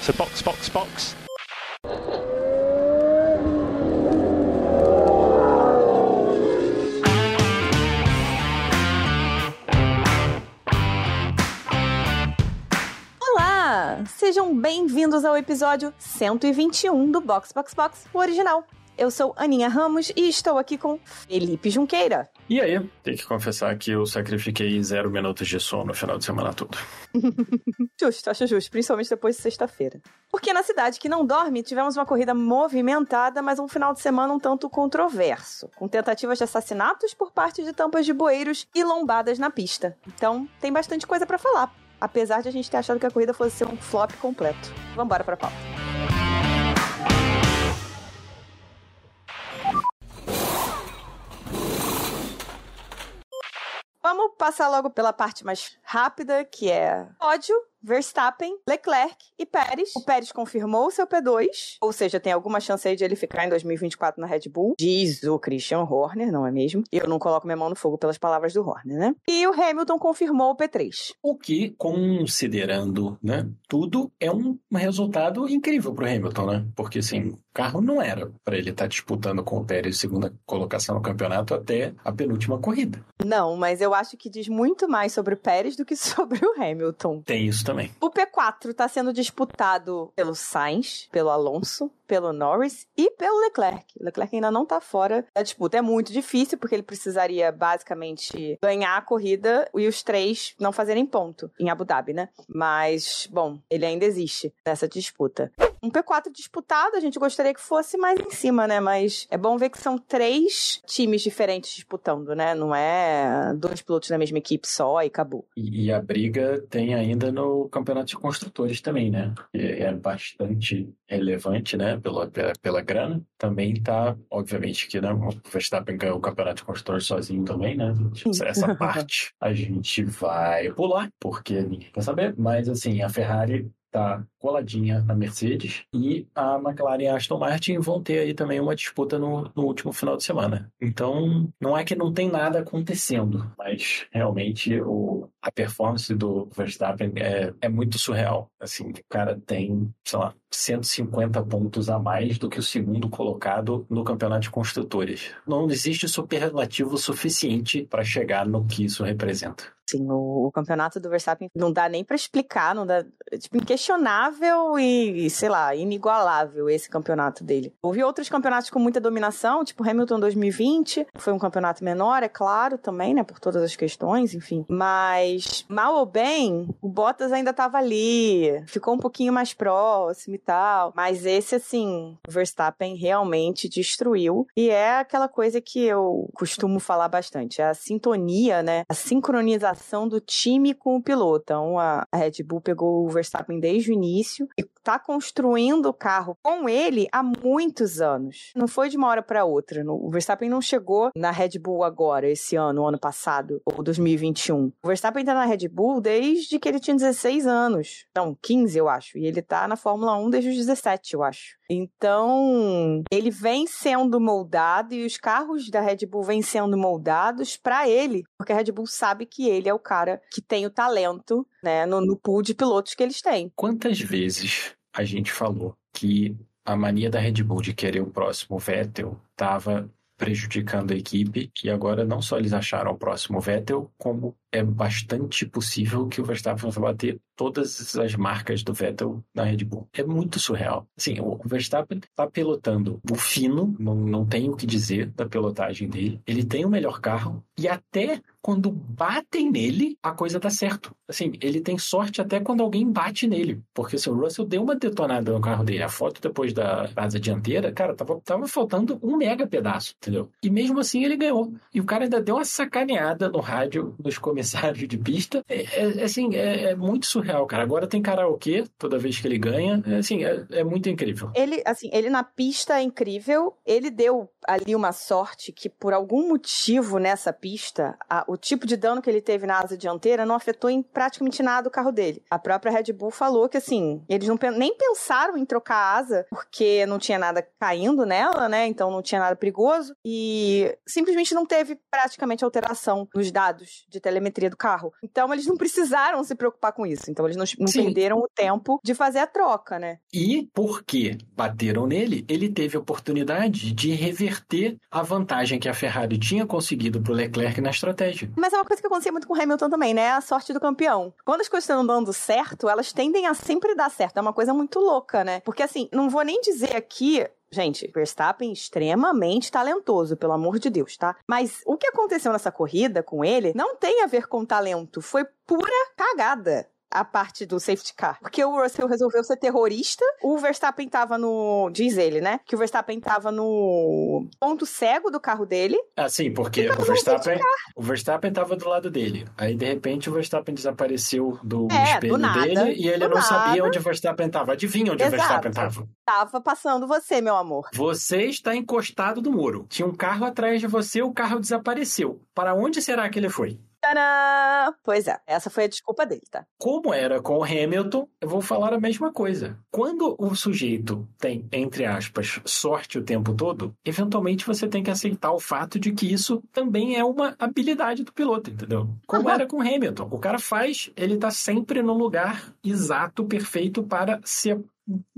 So box, box, box. Sejam bem-vindos ao episódio 121 do Box Box Box, o original. Eu sou Aninha Ramos e estou aqui com Felipe Junqueira. E aí, tem que confessar que eu sacrifiquei zero minutos de sono no final de semana todo. justo, acho justo, principalmente depois de sexta-feira. Porque na cidade que não dorme, tivemos uma corrida movimentada, mas um final de semana um tanto controverso, com tentativas de assassinatos por parte de tampas de bueiros e lombadas na pista. Então, tem bastante coisa para falar, apesar de a gente ter achado que a corrida fosse ser um flop completo. Vambora pra pauta. Vamos passar logo pela parte mais rápida, que é pódio. Verstappen, Leclerc e Pérez. O Pérez confirmou o seu P2, ou seja, tem alguma chance aí de ele ficar em 2024 na Red Bull. Diz o Christian Horner, não é mesmo? E eu não coloco minha mão no fogo pelas palavras do Horner, né? E o Hamilton confirmou o P3. O que, considerando, né, tudo, é um resultado incrível pro Hamilton, né? Porque, assim, o carro não era para ele estar tá disputando com o Pérez segunda colocação no campeonato até a penúltima corrida. Não, mas eu acho que diz muito mais sobre o Pérez do que sobre o Hamilton. Tem isso também. O P4 está sendo disputado pelo Sainz, pelo Alonso, pelo Norris e pelo Leclerc. O Leclerc ainda não está fora da disputa. É muito difícil, porque ele precisaria basicamente ganhar a corrida e os três não fazerem ponto em Abu Dhabi, né? Mas, bom, ele ainda existe nessa disputa um P4 disputado, a gente gostaria que fosse mais em cima, né? Mas é bom ver que são três times diferentes disputando, né? Não é dois pilotos da mesma equipe só e acabou. E, e a briga tem ainda no campeonato de construtores também, né? É, é bastante relevante, né? Pela, pela, pela grana. Também tá, obviamente, que né, o Verstappen ganhou o campeonato de construtores sozinho também, né? Essa parte a gente vai pular, porque ninguém quer saber. Mas, assim, a Ferrari tá coladinha na Mercedes e a McLaren e a Aston Martin vão ter aí também uma disputa no, no, último final de semana. Então, não é que não tem nada acontecendo, mas realmente o, a performance do Verstappen é, é muito surreal. Assim, o cara tem, sei lá, 150 pontos a mais do que o segundo colocado no campeonato de construtores. Não existe superlativo suficiente para chegar no que isso representa. Sim, o, o campeonato do Verstappen não dá nem para explicar, não dá, tipo, inquestionável e, sei lá, inigualável esse campeonato dele. Houve outros campeonatos com muita dominação, tipo Hamilton 2020, foi um campeonato menor, é claro, também, né, por todas as questões, enfim. Mas, mal ou bem, o Bottas ainda tava ali, ficou um pouquinho mais próximo e tal. Mas esse, assim, o Verstappen realmente destruiu. E é aquela coisa que eu costumo falar bastante, é a sintonia, né, a sincronização do time com o piloto. Então, a Red Bull pegou o Verstappen desde o início e tá construindo o carro com ele há muitos anos. Não foi de uma hora para outra. O Verstappen não chegou na Red Bull agora, esse ano, ano passado, ou 2021. O Verstappen tá na Red Bull desde que ele tinha 16 anos. Não, 15, eu acho. E ele tá na Fórmula 1 desde os 17, eu acho. Então, ele vem sendo moldado e os carros da Red Bull vêm sendo moldados para ele, porque a Red Bull sabe que ele é o cara que tem o talento, né, no, no pool de pilotos que eles têm. Quantas vezes a gente falou que a mania da Red Bull de querer o próximo Vettel estava prejudicando a equipe e agora não só eles acharam o próximo Vettel, como é bastante possível que o Verstappen vai bater todas as marcas do Vettel na Red Bull. É muito surreal. Assim, o Verstappen está pilotando o fino, não, não tem o que dizer da pilotagem dele. Ele tem o melhor carro e até quando batem nele, a coisa dá certo. Assim, ele tem sorte até quando alguém bate nele. Porque assim, o Russell deu uma detonada no carro dele. A foto depois da asa dianteira, cara, tava, tava faltando um mega pedaço, entendeu? E mesmo assim ele ganhou. E o cara ainda deu uma sacaneada no rádio nos comentários comissário de pista. É, é assim, é, é, muito surreal, cara. Agora tem karaokê toda vez que ele ganha. É, assim, é, é muito incrível. Ele, assim, ele na pista é incrível. Ele deu ali uma sorte que, por algum motivo nessa pista, a, o tipo de dano que ele teve na asa dianteira não afetou em praticamente nada o carro dele. A própria Red Bull falou que, assim, eles não, nem pensaram em trocar a asa porque não tinha nada caindo nela, né? Então não tinha nada perigoso. E simplesmente não teve praticamente alteração nos dados de telemetria telemetria do carro. Então eles não precisaram se preocupar com isso. Então eles não, não perderam o tempo de fazer a troca, né? E porque bateram nele, ele teve a oportunidade de reverter a vantagem que a Ferrari tinha conseguido pro Leclerc na estratégia. Mas é uma coisa que acontecia muito com o Hamilton também, né? A sorte do campeão. Quando as coisas estão dando certo, elas tendem a sempre dar certo. É uma coisa muito louca, né? Porque assim, não vou nem dizer aqui Gente, Verstappen extremamente talentoso, pelo amor de Deus, tá? Mas o que aconteceu nessa corrida com ele não tem a ver com talento, foi pura cagada a parte do safety car. Porque o Russell resolveu ser terrorista, o Verstappen tava no. Diz ele, né? Que o Verstappen tava no ponto cego do carro dele. Ah, sim, porque o Verstappen, o Verstappen tava do lado dele. Aí, de repente, o Verstappen desapareceu do é, espelho do nada, dele e ele não nada. sabia onde o Verstappen tava. Adivinha onde Exato. o Verstappen tava? Tava passando você, meu amor. Você está encostado no muro. Tinha um carro atrás de você, o carro desapareceu. Para onde será que ele foi? Pois é, essa foi a desculpa dele, tá? Como era com o Hamilton, eu vou falar a mesma coisa. Quando o sujeito tem, entre aspas, sorte o tempo todo, eventualmente você tem que aceitar o fato de que isso também é uma habilidade do piloto, entendeu? Como uhum. era com o Hamilton. O cara faz, ele tá sempre no lugar exato, perfeito para se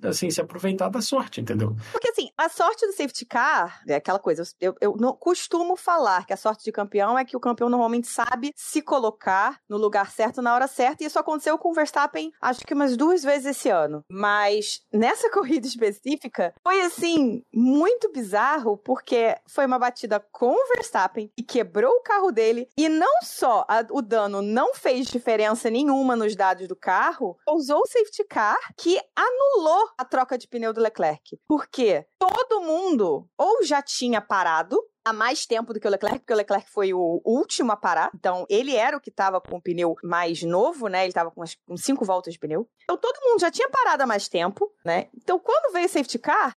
assim, se aproveitar da sorte, entendeu? Porque assim, a sorte do safety car é aquela coisa, eu, eu não costumo falar que a sorte de campeão é que o campeão normalmente sabe se colocar no lugar certo na hora certa, e isso aconteceu com o Verstappen acho que umas duas vezes esse ano. Mas nessa corrida específica, foi assim, muito bizarro, porque foi uma batida com o Verstappen e quebrou o carro dele, e não só a, o dano não fez diferença nenhuma nos dados do carro, usou o safety car que anulou anulou a troca de pneu do Leclerc. Porque todo mundo ou já tinha parado há mais tempo do que o Leclerc, porque o Leclerc foi o último a parar. Então, ele era o que estava com o pneu mais novo, né? Ele estava com, com cinco voltas de pneu. Então, todo mundo já tinha parado há mais tempo, né? Então, quando veio o safety car,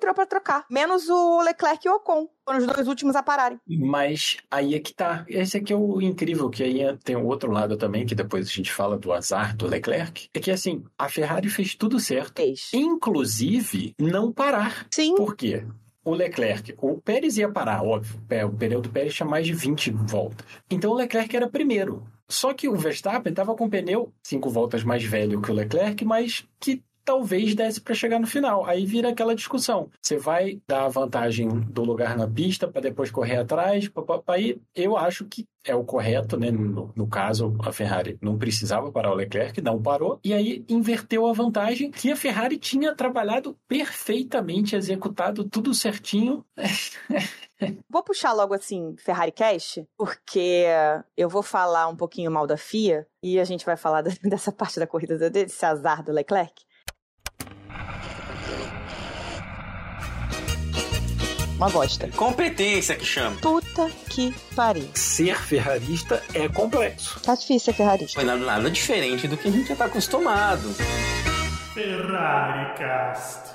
entrou para trocar, menos o Leclerc e o Ocon. Foram os dois últimos a pararem. Mas aí é que tá. Esse aqui é o incrível, que aí tem o outro lado também, que depois a gente fala do azar do Leclerc. É que assim, a Ferrari fez tudo certo. Fez. Inclusive, não parar. Sim. Por quê? o Leclerc, o Pérez ia parar, óbvio. O pneu do Pérez tinha mais de 20 voltas. Então o Leclerc era primeiro. Só que o Verstappen estava com o pneu cinco voltas mais velho que o Leclerc, mas que talvez desse para chegar no final. Aí vira aquela discussão. Você vai dar a vantagem do lugar na pista para depois correr atrás. Aí eu acho que é o correto, né? No, no, caso, a Ferrari não precisava parar o Leclerc, não parou, e aí inverteu a vantagem que a Ferrari tinha trabalhado perfeitamente, executado tudo certinho. Vou puxar logo assim Ferrari Cash, porque eu vou falar um pouquinho mal da FIA e a gente vai falar dessa parte da corrida desse azar do Leclerc. Uma bosta. Competência que chama. Puta que pariu. Ser ferrarista é complexo. Tá difícil ser ferrarista. Foi nada, nada diferente do que a gente já tá acostumado. Ferrari Cast.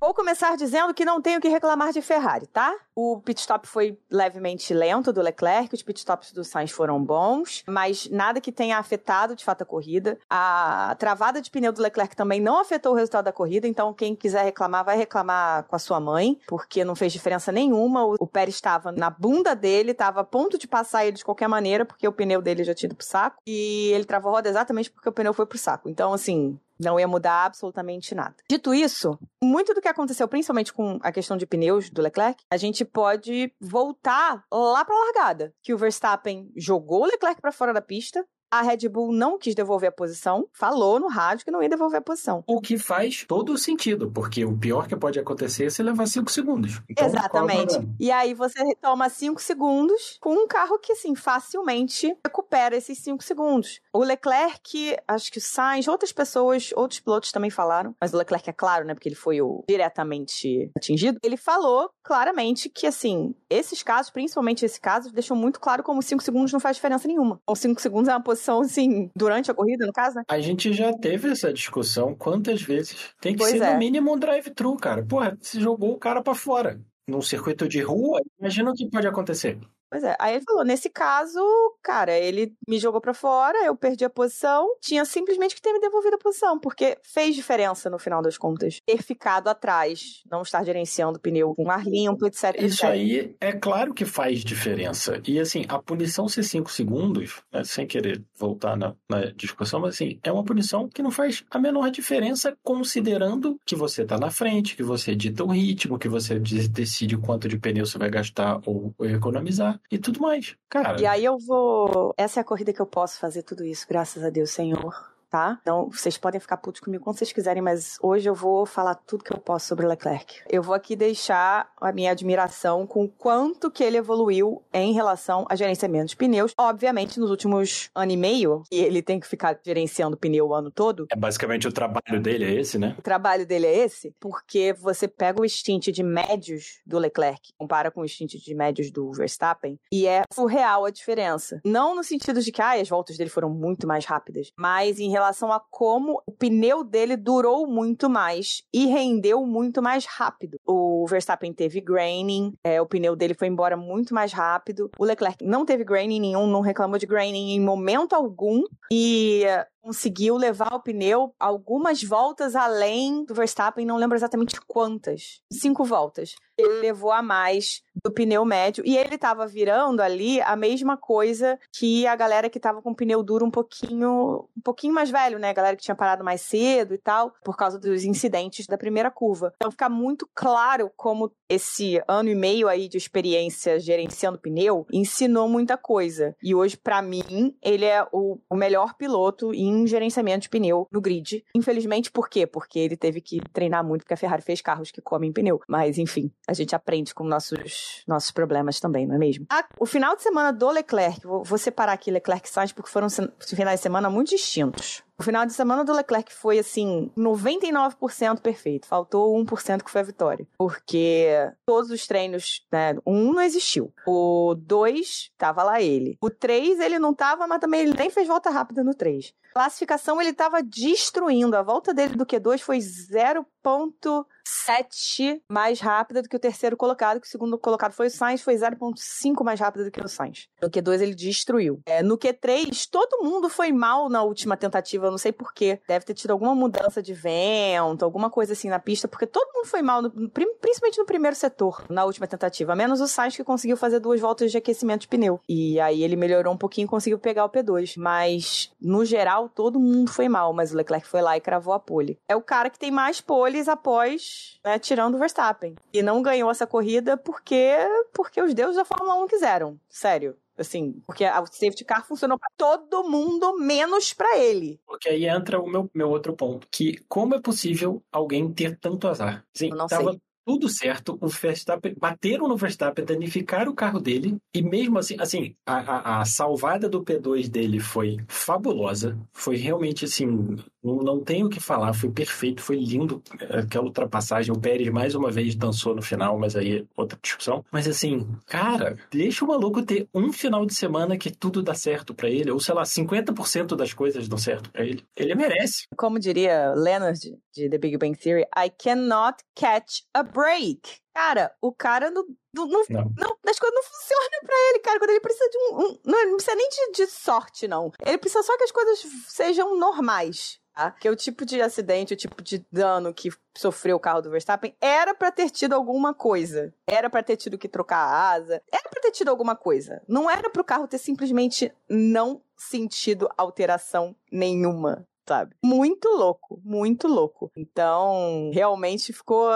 Vou começar dizendo que não tenho que reclamar de Ferrari, tá? O pit stop foi levemente lento do Leclerc, os pit stops do Sainz foram bons, mas nada que tenha afetado de fato a corrida. A travada de pneu do Leclerc também não afetou o resultado da corrida, então quem quiser reclamar vai reclamar com a sua mãe, porque não fez diferença nenhuma. O Pérez estava na bunda dele, estava a ponto de passar ele de qualquer maneira, porque o pneu dele já tinha ido pro saco, e ele travou a roda exatamente porque o pneu foi pro saco. Então, assim, não ia mudar absolutamente nada. Dito isso, muito do que aconteceu, principalmente com a questão de pneus do Leclerc, a gente pode voltar lá para a largada, que o Verstappen jogou o Leclerc para fora da pista, a Red Bull não quis devolver a posição, falou no rádio que não ia devolver a posição. O que faz todo o sentido, porque o pior que pode acontecer é você levar 5 segundos. Então, Exatamente. É e aí você toma 5 segundos com um carro que, assim, facilmente recupera esses 5 segundos. O Leclerc, acho que o Sainz, outras pessoas, outros pilotos também falaram, mas o Leclerc é claro, né, porque ele foi o diretamente atingido, ele falou claramente que, assim, esses casos, principalmente esse caso, deixou muito claro como 5 segundos não faz diferença nenhuma. Então, 5 segundos é uma posição discussão, assim, durante a corrida, no caso, né? A gente já teve essa discussão quantas vezes? Tem que pois ser, é. no mínimo, um drive-thru, cara. Porra, você jogou o cara para fora. Num circuito de rua, imagina o que pode acontecer. Pois é. Aí ele falou: nesse caso, cara, ele me jogou para fora, eu perdi a posição, tinha simplesmente que ter me devolvido a posição, porque fez diferença no final das contas. Ter ficado atrás, não estar gerenciando o pneu com ar limpo, etc. Isso etc. aí é claro que faz diferença. E assim, a punição ser 5 segundos, né, sem querer voltar na, na, discussão, mas assim, é uma punição que não faz a menor diferença, considerando que você está na frente, que você dita o ritmo, que você decide quanto de pneu você vai gastar ou, ou economizar e tudo mais. Cara. E aí eu vou. Essa é a corrida que eu posso fazer tudo isso, graças a Deus, Senhor tá? Então, vocês podem ficar putos comigo quando vocês quiserem, mas hoje eu vou falar tudo que eu posso sobre o Leclerc. Eu vou aqui deixar a minha admiração com o quanto que ele evoluiu em relação a gerenciamento de pneus. Obviamente, nos últimos ano e meio, e ele tem que ficar gerenciando pneu o ano todo. É basicamente o trabalho dele, é esse, né? O trabalho dele é esse, porque você pega o stint de médios do Leclerc, compara com o stint de médios do Verstappen, e é surreal a diferença. Não no sentido de que ah, as voltas dele foram muito mais rápidas, mas em relação relação a como o pneu dele durou muito mais e rendeu muito mais rápido. O Verstappen teve graining, é, o pneu dele foi embora muito mais rápido. O Leclerc não teve graining nenhum, não reclamou de graining em momento algum. E conseguiu levar o pneu algumas voltas além do Verstappen, não lembro exatamente quantas. Cinco voltas. Ele levou a mais do pneu médio e ele estava virando ali a mesma coisa que a galera que estava com o pneu duro um pouquinho, um pouquinho mais velho, né? A galera que tinha parado mais cedo e tal, por causa dos incidentes da primeira curva. Então fica muito claro como esse ano e meio aí de experiência gerenciando pneu ensinou muita coisa. E hoje, para mim, ele é o, o melhor piloto em gerenciamento de pneu no grid. Infelizmente, por quê? Porque ele teve que treinar muito, porque a Ferrari fez carros que comem pneu. Mas, enfim, a gente aprende com nossos, nossos problemas também, não é mesmo? Ah, o final de semana do Leclerc, vou, vou separar aqui Leclerc e Sainz, porque foram finais de semana muito distintos. O final de semana do Leclerc foi, assim, 99% perfeito. Faltou 1% que foi a vitória. Porque todos os treinos, né? Um não existiu. O 2, tava lá ele. O 3, ele não tava, mas também ele nem fez volta rápida no 3. Classificação, ele tava destruindo. A volta dele do Q2 foi 0.7 mais rápida do que o terceiro colocado, que o segundo colocado foi o Sainz, foi 0.5 mais rápida do que o Sainz. No Q2 ele destruiu. É, no Q3, todo mundo foi mal na última tentativa eu não sei porquê. Deve ter tido alguma mudança de vento, alguma coisa assim na pista, porque todo mundo foi mal, no, principalmente no primeiro setor, na última tentativa. Menos o Sainz que conseguiu fazer duas voltas de aquecimento de pneu. E aí ele melhorou um pouquinho e conseguiu pegar o P2. Mas, no geral, todo mundo foi mal, mas o Leclerc foi lá e cravou a pole. É o cara que tem mais poles após, né, tirando o Verstappen. E não ganhou essa corrida porque, porque os deuses da Fórmula 1 quiseram. Sério. Assim, porque a safety car funcionou para todo mundo, menos para ele. Porque aí entra o meu, meu outro ponto, que como é possível alguém ter tanto azar? Sim, Eu não tava sei tudo certo, o Verstappen, bateram no Verstappen, danificaram o carro dele, e mesmo assim, assim, a, a, a salvada do P2 dele foi fabulosa, foi realmente assim, não, não tenho o que falar, foi perfeito, foi lindo aquela ultrapassagem, o Pérez mais uma vez dançou no final, mas aí é outra discussão, mas assim, cara, deixa o maluco ter um final de semana que tudo dá certo para ele, ou sei lá, 50% das coisas dão certo para ele, ele merece. Como diria Leonard de The Big Bang Theory, I cannot catch a break. Cara, o cara não, não, não, não. as coisas não funcionam pra ele, cara. Quando ele precisa de um. um não, não precisa nem de, de, sorte, não. Ele precisa só que as coisas sejam normais. Tá? Que o tipo de acidente, o tipo de dano que sofreu o carro do Verstappen era para ter tido alguma coisa. Era para ter tido que trocar a asa. Era para ter tido alguma coisa. Não era pro carro ter simplesmente não sentido alteração nenhuma sabe? Muito louco, muito louco. Então, realmente ficou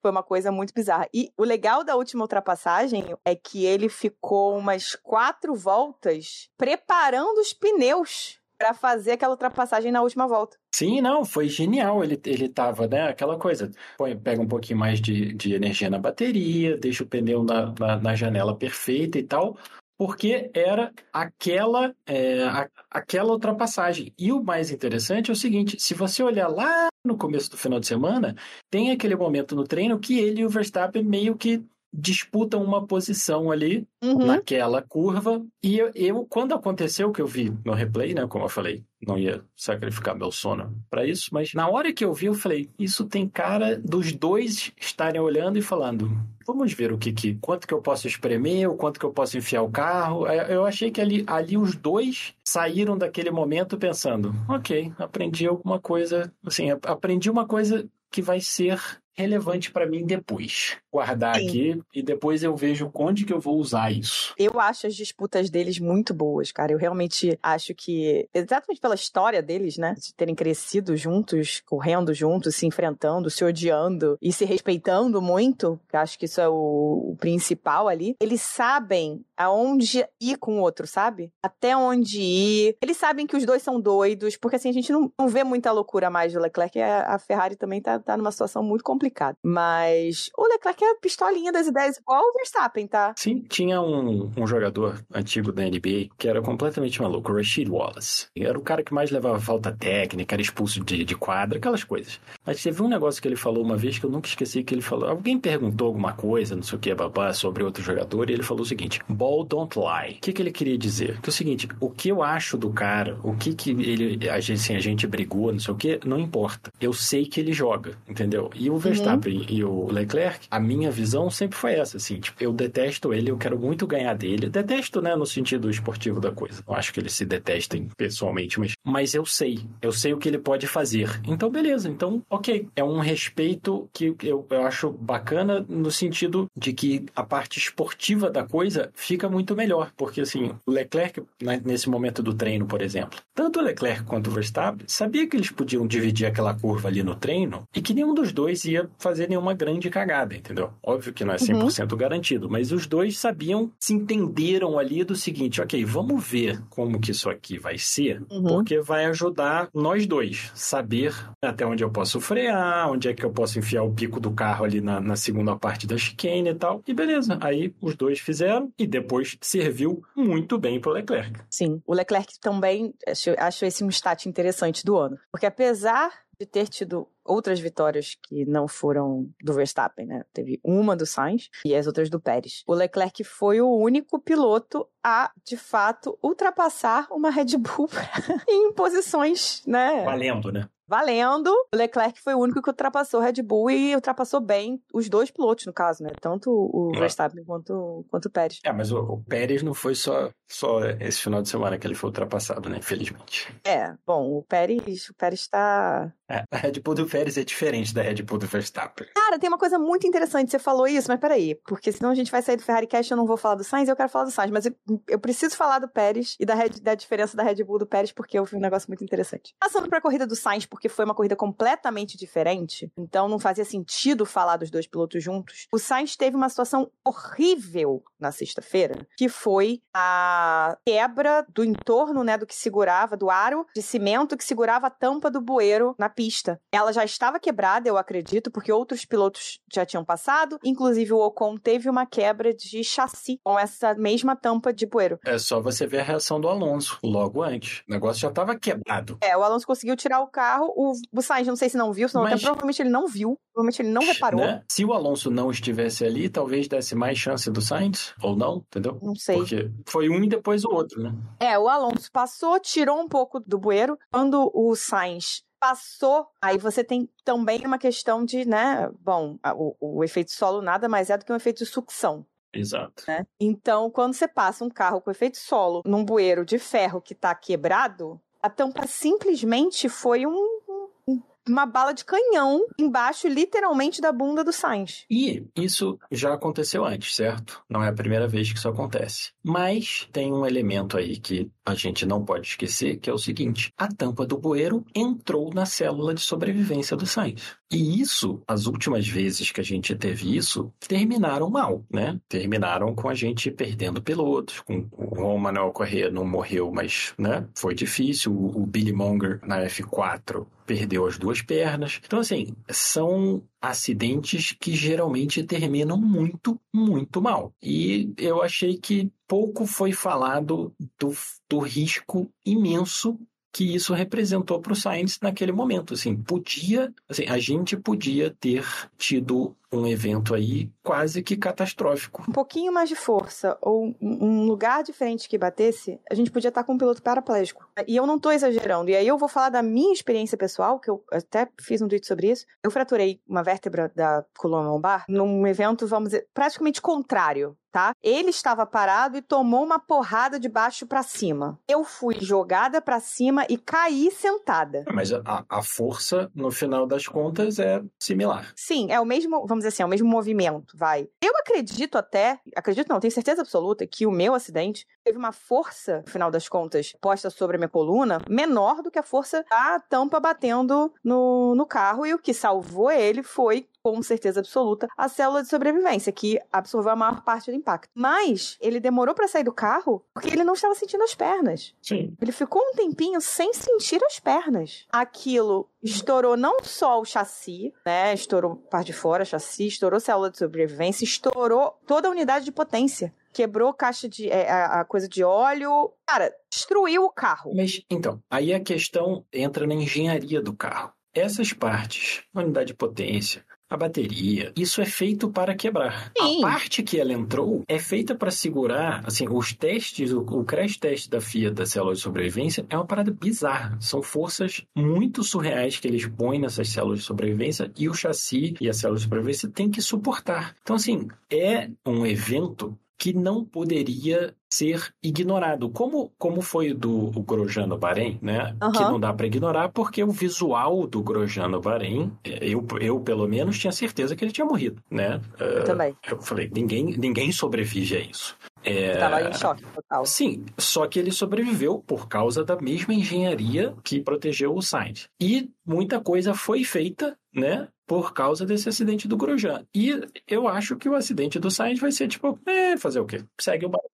foi uma coisa muito bizarra. E o legal da última ultrapassagem é que ele ficou umas quatro voltas preparando os pneus para fazer aquela ultrapassagem na última volta. Sim, não, foi genial. Ele, ele tava, né? Aquela coisa, põe, pega um pouquinho mais de, de energia na bateria, deixa o pneu na, na, na janela perfeita e tal porque era aquela, é, a, aquela ultrapassagem. E o mais interessante é o seguinte: se você olhar lá no começo do final de semana, tem aquele momento no treino que ele e o Verstappen meio que disputam uma posição ali Uhum. naquela curva. E eu, eu, quando aconteceu que eu vi no replay, né, como eu falei, não ia sacrificar meu sono para isso, mas na hora que eu vi, eu falei, isso tem cara dos dois estarem olhando e falando, vamos ver o que, que quanto que eu posso espremer, o quanto que eu posso enfiar o carro. Eu achei que ali, ali os dois saíram daquele momento pensando, ok, aprendi alguma coisa, assim, ap- aprendi uma coisa que vai ser relevante para mim depois. Guardar Sim. aqui e depois eu vejo onde que eu vou usar isso. Eu acho as disputas deles muito boas, cara. Eu realmente acho que, exatamente pela história deles, né? De terem crescido juntos, correndo juntos, se enfrentando, se odiando e se respeitando muito, acho que isso é o, o principal ali. Eles sabem aonde ir com o outro, sabe? Até onde ir. Eles sabem que os dois são doidos, porque assim, a gente não, não vê muita loucura mais do Leclerc a, a Ferrari também tá, tá numa situação muito complicada. Mas o Leclerc é a pistolinha das ideias, igual o Verstappen, tá? Sim, tinha um, um jogador antigo da NBA que era completamente maluco, o Rashid Wallace. Era o cara que mais levava falta técnica, era expulso de, de quadra, aquelas coisas. Mas teve um negócio que ele falou uma vez que eu nunca esqueci que ele falou. Alguém perguntou alguma coisa, não sei o que, babá, sobre outro jogador, e ele falou o seguinte: Ball don't lie. O que, que ele queria dizer? Que é o seguinte: o que eu acho do cara, o que, que ele, a gente, assim, a gente brigou, não sei o que, não importa. Eu sei que ele joga, entendeu? E o Verstappen e o Leclerc, a minha visão sempre foi essa, assim, tipo, eu detesto ele, eu quero muito ganhar dele. Detesto, né, no sentido esportivo da coisa. Não acho que eles se detestem pessoalmente, mas, mas eu sei, eu sei o que ele pode fazer. Então, beleza, então, ok. É um respeito que eu, eu acho bacana no sentido de que a parte esportiva da coisa fica muito melhor, porque assim, o Leclerc, nesse momento do treino, por exemplo, tanto o Leclerc quanto o Verstappen sabia que eles podiam dividir aquela curva ali no treino e que nenhum dos dois ia fazer nenhuma grande cagada, entendeu? Óbvio que não é 100% garantido, mas os dois sabiam, se entenderam ali do seguinte, ok, vamos ver como que isso aqui vai ser, Uhum. porque vai ajudar nós dois saber até onde eu posso frear, onde é que eu posso enfiar o pico do carro ali na, na segunda parte da chicane e tal. E beleza, aí os dois fizeram e depois serviu muito bem pro Leclerc. Sim, o Leclerc também, acho, acho esse um stat interessante do ano. Porque apesar de ter tido outras vitórias que não foram do Verstappen, né? Teve uma do Sainz e as outras do Pérez. O Leclerc foi o único piloto a, de fato, ultrapassar uma Red Bull em posições, né? Valendo, né? Valendo. O Leclerc foi o único que ultrapassou o Red Bull e ultrapassou bem os dois pilotos, no caso, né? Tanto o É. Verstappen quanto, quanto o Pérez. É, mas o, o Pérez não foi só, só esse final de semana que ele foi ultrapassado, né? Infelizmente. É, bom, o Pérez, o Pérez tá É, a Red Bull do Pérez é diferente da Red Bull do Verstappen. Cara, tem uma coisa muito interessante. Você falou isso, mas peraí, porque senão a gente vai sair do Ferrari Cash eu não vou falar do Sainz, eu quero falar do Sainz. Mas eu, eu preciso falar do Pérez e da, Red- da diferença da Red Bull do Pérez, porque eu vi um negócio muito interessante. Passando pra corrida do Sainz, porque foi uma corrida completamente diferente, então não fazia sentido falar dos dois pilotos juntos. O Sainz teve uma situação horrível na sexta-feira, que foi a quebra do entorno, né, do que segurava, do aro de cimento que segurava a tampa do bueiro na pista. Ela já estava quebrada, eu acredito, porque outros pilotos já tinham passado, inclusive o Ocon teve uma quebra de chassi com essa mesma tampa de bueiro. É só você ver a reação do Alonso logo antes. O negócio já estava quebrado. É, o Alonso conseguiu tirar o carro, o, o Sainz não sei se não viu, senão Mas- provavelmente ele não viu, provavelmente ele não reparou, Né? Se o Alonso não estivesse ali, talvez desse mais chance do Sainz, ou não, entendeu? não sei. Porque foi um e depois o outro, né? É, o Alonso passou, tirou um pouco do bueiro. Quando o Sainz passou, aí você tem também uma questão de, né, bom, o, o efeito solo nada mais é do que um efeito de sucção. Exato. né? Então, quando você passa um carro com efeito solo num bueiro de ferro que tá quebrado, a tampa simplesmente foi um- um- uma bala de canhão embaixo, literalmente, da bunda do Sainz. E isso já aconteceu antes, certo? Não é a primeira vez que isso acontece. Mas tem um elemento aí que a gente não pode esquecer, que é o seguinte: a tampa do bueiro entrou na célula de sobrevivência do Sainz. E isso, as últimas vezes que a gente teve isso, terminaram mal, né? Terminaram com a gente perdendo pilotos, com o Juan Manuel Corrêa não morreu, mas, né? Foi difícil. O o Billy Monger na F4 perdeu as duas pernas. Então, assim, são acidentes que geralmente terminam muito, muito mal. E eu achei que pouco foi falado do, do risco imenso que isso representou para o Sainz naquele momento. Assim, podia, assim, a gente podia ter tido um evento aí quase que catastrófico. Um pouquinho mais de força ou um lugar diferente que batesse, a gente podia estar com um piloto paraplégico. E eu não estou exagerando. E aí eu vou falar da minha experiência pessoal, que eu até fiz um tweet sobre isso. Eu fraturei uma vértebra da coluna lombar num evento, vamos dizer, praticamente contrário tá? Ele estava parado e tomou uma porrada de baixo para cima. Eu fui jogada para cima e caí sentada. Mas a, a, força, no final das contas, é similar. Sim, é o mesmo, vamos dizer assim, é o mesmo movimento, vai. Eu acredito até, acredito não, tenho certeza absoluta que o meu acidente teve uma força, no final das contas, posta sobre a minha coluna, menor do que a força da tampa batendo no, no carro. E o que salvou ele foi com certeza absoluta, a célula de sobrevivência, que absorveu a maior parte do impacto. Mas ele demorou para sair do carro porque ele não estava sentindo as pernas. Sim. Ele ficou um tempinho sem sentir as pernas. Aquilo estourou não só o chassi, né? Estourou parte de fora, chassi, estourou célula de sobrevivência, estourou toda a unidade de potência quebrou caixa de é, a, coisa de óleo. Cara, destruiu o carro. Mas então, aí a questão entra na engenharia do carro. Essas partes, unidade de potência, a bateria. Isso é feito para quebrar. Sim. A parte que ela entrou é feita para segurar, assim, os testes, o, o crash test da FIA da célula de sobrevivência é uma parada bizarra. São forças muito surreais que eles põem nessas células de sobrevivência e o chassi e a célula de sobrevivência tem que suportar. Então, assim, é um evento que não poderia ser ignorado, como, como foi do Grosjean no Bahrein, né? Uhum. Que não dá para ignorar porque o visual do Grosjean no Bahrein, eu, eu pelo menos tinha certeza que ele tinha morrido, né? Eu uh, também. Eu falei, ninguém, ninguém sobrevive a isso. É... Tava em choque total. Sim, só que ele sobreviveu por causa da mesma engenharia que protegeu o Sainz. E muita coisa foi feita, né, por causa desse acidente do Grosjean. E eu acho que o acidente do Sainz vai ser tipo, é, fazer o quê? Segue o barco.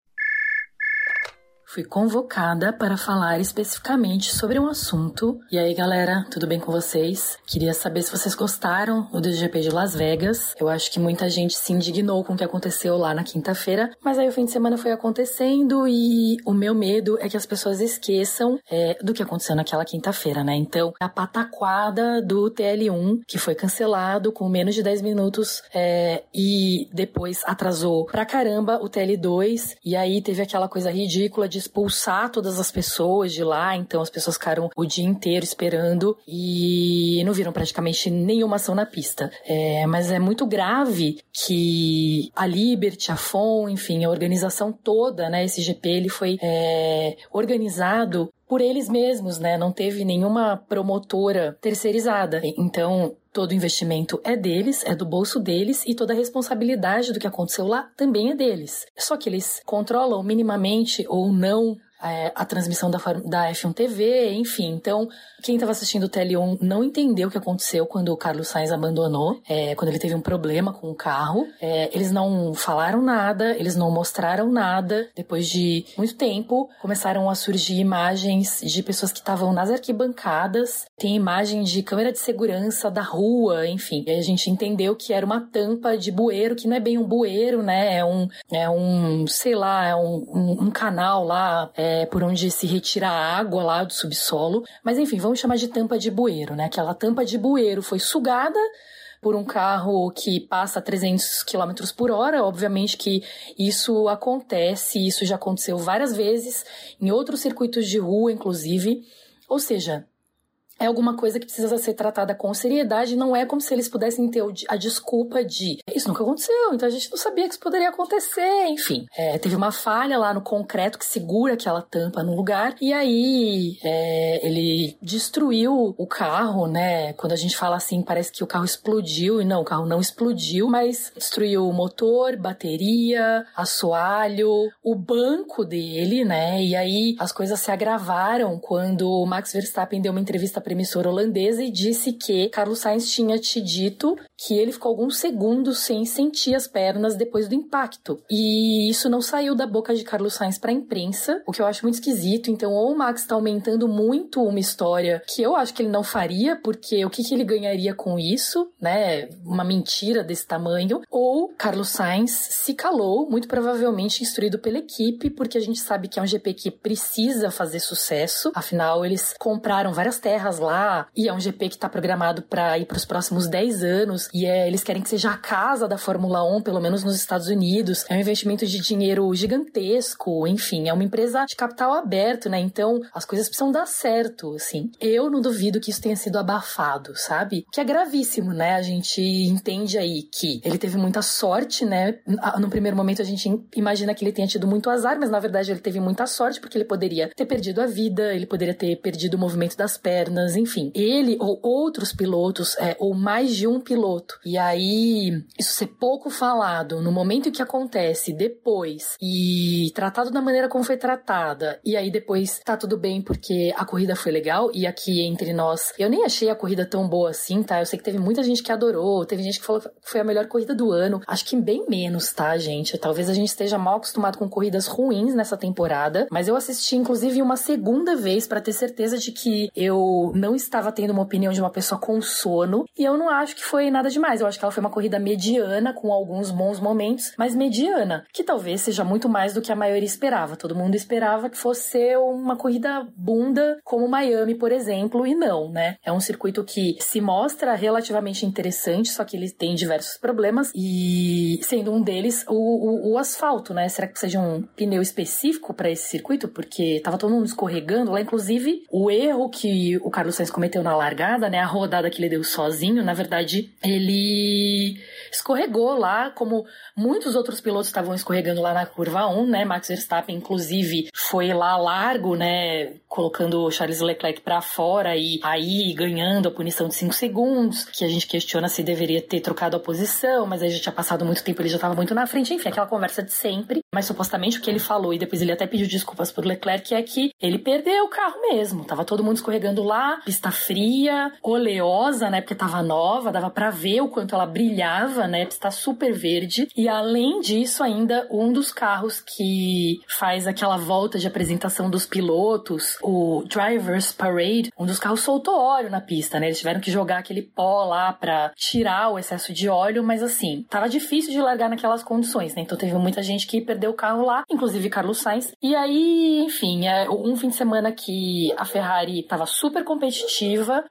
Fui convocada para falar especificamente sobre um assunto. E aí, galera, tudo bem com vocês? Queria saber se vocês gostaram do GP de Las Vegas. Eu acho que muita gente se indignou com o que aconteceu lá na quinta-feira, mas aí o fim de semana foi acontecendo e o meu medo é que as pessoas esqueçam é, do que aconteceu naquela quinta-feira, né? Então, a pataquada do TL1, que foi cancelado com menos de 10 minutos é, e depois atrasou pra caramba o TL2, e aí teve aquela coisa ridícula de expulsar todas as pessoas de lá, então as pessoas ficaram o dia inteiro esperando e não viram praticamente nenhuma ação na pista. É, mas é muito grave que a Liberty, a FON, enfim, a organização toda, né, esse GP, ele foi é, organizado por eles mesmos, né? Não teve nenhuma promotora terceirizada. Então, todo investimento é deles, é do bolso deles e toda a responsabilidade do que aconteceu lá também é deles. Só que eles controlam minimamente ou não é, a transmissão da, da F1 TV, enfim. Então, quem estava assistindo o TL1 não entendeu o que aconteceu quando o Carlos Sainz abandonou, é, quando ele teve um problema com o carro. É, eles não falaram nada, eles não mostraram nada. Depois de muito tempo, começaram a surgir imagens de pessoas que estavam nas arquibancadas. Tem imagem de câmera de segurança da rua, enfim. E a gente entendeu que era uma tampa de bueiro, que não é bem um bueiro, né? É um, é um sei lá, é um, um, um canal lá. É, é, por onde se retira a água lá do subsolo. Mas enfim, vamos chamar de tampa de bueiro, né? Aquela tampa de bueiro foi sugada por um carro que passa a 300 km por hora. Obviamente que isso acontece, isso já aconteceu várias vezes, em outros circuitos de rua, inclusive. Ou seja, é alguma coisa que precisa ser tratada com seriedade, não é como se eles pudessem ter a desculpa de isso nunca aconteceu, então a gente não sabia que isso poderia acontecer, enfim. É, teve uma falha lá no concreto que segura aquela tampa no lugar, e aí é, ele destruiu o carro, né? Quando a gente fala assim, parece que o carro explodiu, e não, o carro não explodiu, mas destruiu o motor, bateria, assoalho, o banco dele, né? E aí as coisas se agravaram quando o Max Verstappen deu uma entrevista própria emissora holandesa e disse que Carlos Sainz tinha te dito que ele ficou alguns segundos sem sentir as pernas depois do impacto. E isso não saiu da boca de Carlos Sainz para a imprensa, o que eu acho muito esquisito. Então, ou o Max está aumentando muito uma história que eu acho que ele não faria, porque o que, que ele ganharia com isso, né? Uma mentira desse tamanho, ou Carlos Sainz se calou, muito provavelmente instruído pela equipe, porque a gente sabe que é um GP que precisa fazer sucesso. Afinal, eles compraram várias terras lá e é um GP que está programado para ir para os próximos 10 anos e é, eles querem que seja a casa da Fórmula 1, pelo menos nos Estados Unidos. É um investimento de dinheiro gigantesco, enfim, é uma empresa de capital aberto, né? Então as coisas precisam dar certo, assim. Eu não duvido que isso tenha sido abafado, sabe? Que é gravíssimo, né? A gente entende aí que ele teve muita sorte, né? No primeiro momento a gente imagina que ele tenha tido muito azar, mas na verdade ele teve muita sorte porque ele poderia ter perdido a vida, ele poderia ter perdido o movimento das pernas, enfim. Ele ou outros pilotos, é, ou mais de um piloto. E aí, isso ser pouco falado no momento que acontece, depois, e tratado da maneira como foi tratada, e aí depois tá tudo bem porque a corrida foi legal, e aqui entre nós, eu nem achei a corrida tão boa assim, tá? Eu sei que teve muita gente que adorou, teve gente que falou que foi a melhor corrida do ano. Acho que bem menos, tá, gente? Talvez a gente esteja mal acostumado com corridas ruins nessa temporada, mas eu assisti inclusive uma segunda vez para ter certeza de que eu não estava tendo uma opinião de uma pessoa com sono, e eu não acho que foi nada demais. Eu acho que ela foi uma corrida mediana, com alguns bons momentos, mas mediana, que talvez seja muito mais do que a maioria esperava. Todo mundo esperava que fosse uma corrida bunda, como Miami, por exemplo, e não, né? É um circuito que se mostra relativamente interessante, só que ele tem diversos problemas, e sendo um deles o, o, o asfalto, né? Será que precisa de um pneu específico para esse circuito? Porque tava todo mundo escorregando lá, inclusive o erro que o Carlos Sainz cometeu na largada, né? A rodada que ele deu sozinho, na verdade, ele escorregou lá, como muitos outros pilotos estavam escorregando lá na curva 1, né? Max Verstappen, inclusive, foi lá largo, né? Colocando o Charles Leclerc para fora e aí ganhando a punição de 5 segundos, que a gente questiona se deveria ter trocado a posição, mas aí já tinha passado muito tempo, ele já estava muito na frente, enfim, aquela conversa de sempre. Mas supostamente o que ele falou, e depois ele até pediu desculpas por Leclerc, é que ele perdeu o carro mesmo. Tava todo mundo escorregando lá, pista fria, oleosa, né? Porque tava nova, dava para ver o quanto ela brilhava, né? Está super verde. E além disso, ainda um dos carros que faz aquela volta de apresentação dos pilotos, o Drivers Parade, um dos carros soltou óleo na pista, né? Eles tiveram que jogar aquele pó lá para tirar o excesso de óleo, mas assim, tava difícil de largar naquelas condições, né? Então teve muita gente que perdeu o carro lá, inclusive Carlos Sainz. E aí, enfim, é um fim de semana que a Ferrari tava super competitiva,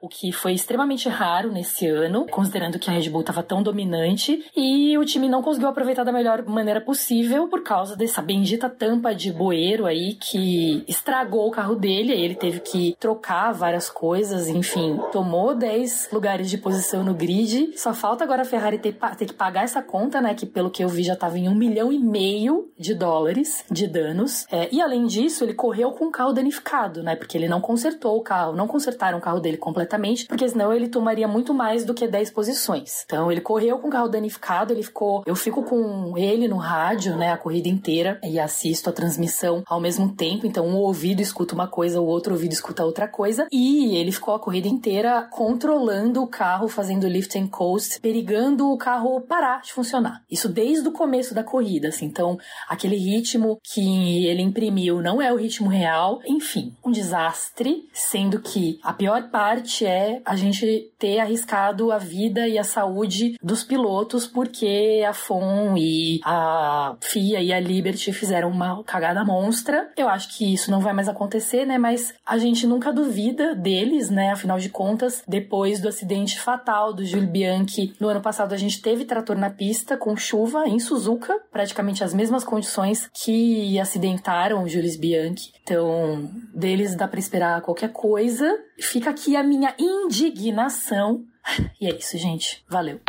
o que foi extremamente raro nesse ano, considerando que a Red Bull estava tão dominante e o time não conseguiu aproveitar da melhor maneira possível por causa dessa bendita tampa de bueiro aí que estragou o carro dele. Aí ele teve que trocar várias coisas, enfim, tomou 10 lugares de posição no grid. Só falta agora a Ferrari ter, ter que pagar essa conta, né? Que pelo que eu vi já estava em um milhão e meio de dólares de danos. É, e além disso, ele correu com o carro danificado, né? Porque ele não consertou o carro, não consertaram o carro dele completamente, porque senão ele tomaria muito mais do que 10 posições. Então ele correu com o carro danificado, ele ficou. Eu fico com ele no rádio, né, a corrida inteira e assisto a transmissão ao mesmo tempo. Então um ouvido escuta uma coisa, o outro ouvido escuta outra coisa. E ele ficou a corrida inteira controlando o carro, fazendo lift and coast, perigando o carro parar de funcionar. Isso desde o começo da corrida, assim. Então aquele ritmo que ele imprimiu não é o ritmo real. Enfim, um desastre, sendo que a pior parte é a gente ter arriscado a vida e a saúde dos pilotos porque a FOM e a FIA e a Liberty fizeram uma cagada monstra. Eu acho que isso não vai mais acontecer, né? Mas a gente nunca duvida deles, né? Afinal de contas, depois do acidente fatal do Jules Bianchi, no ano passado a gente teve trator na pista com chuva em Suzuka, praticamente as mesmas condições que acidentaram o Jules Bianchi. Então, deles dá para esperar qualquer coisa. Fica aqui a minha indignação. E é isso, gente. Valeu.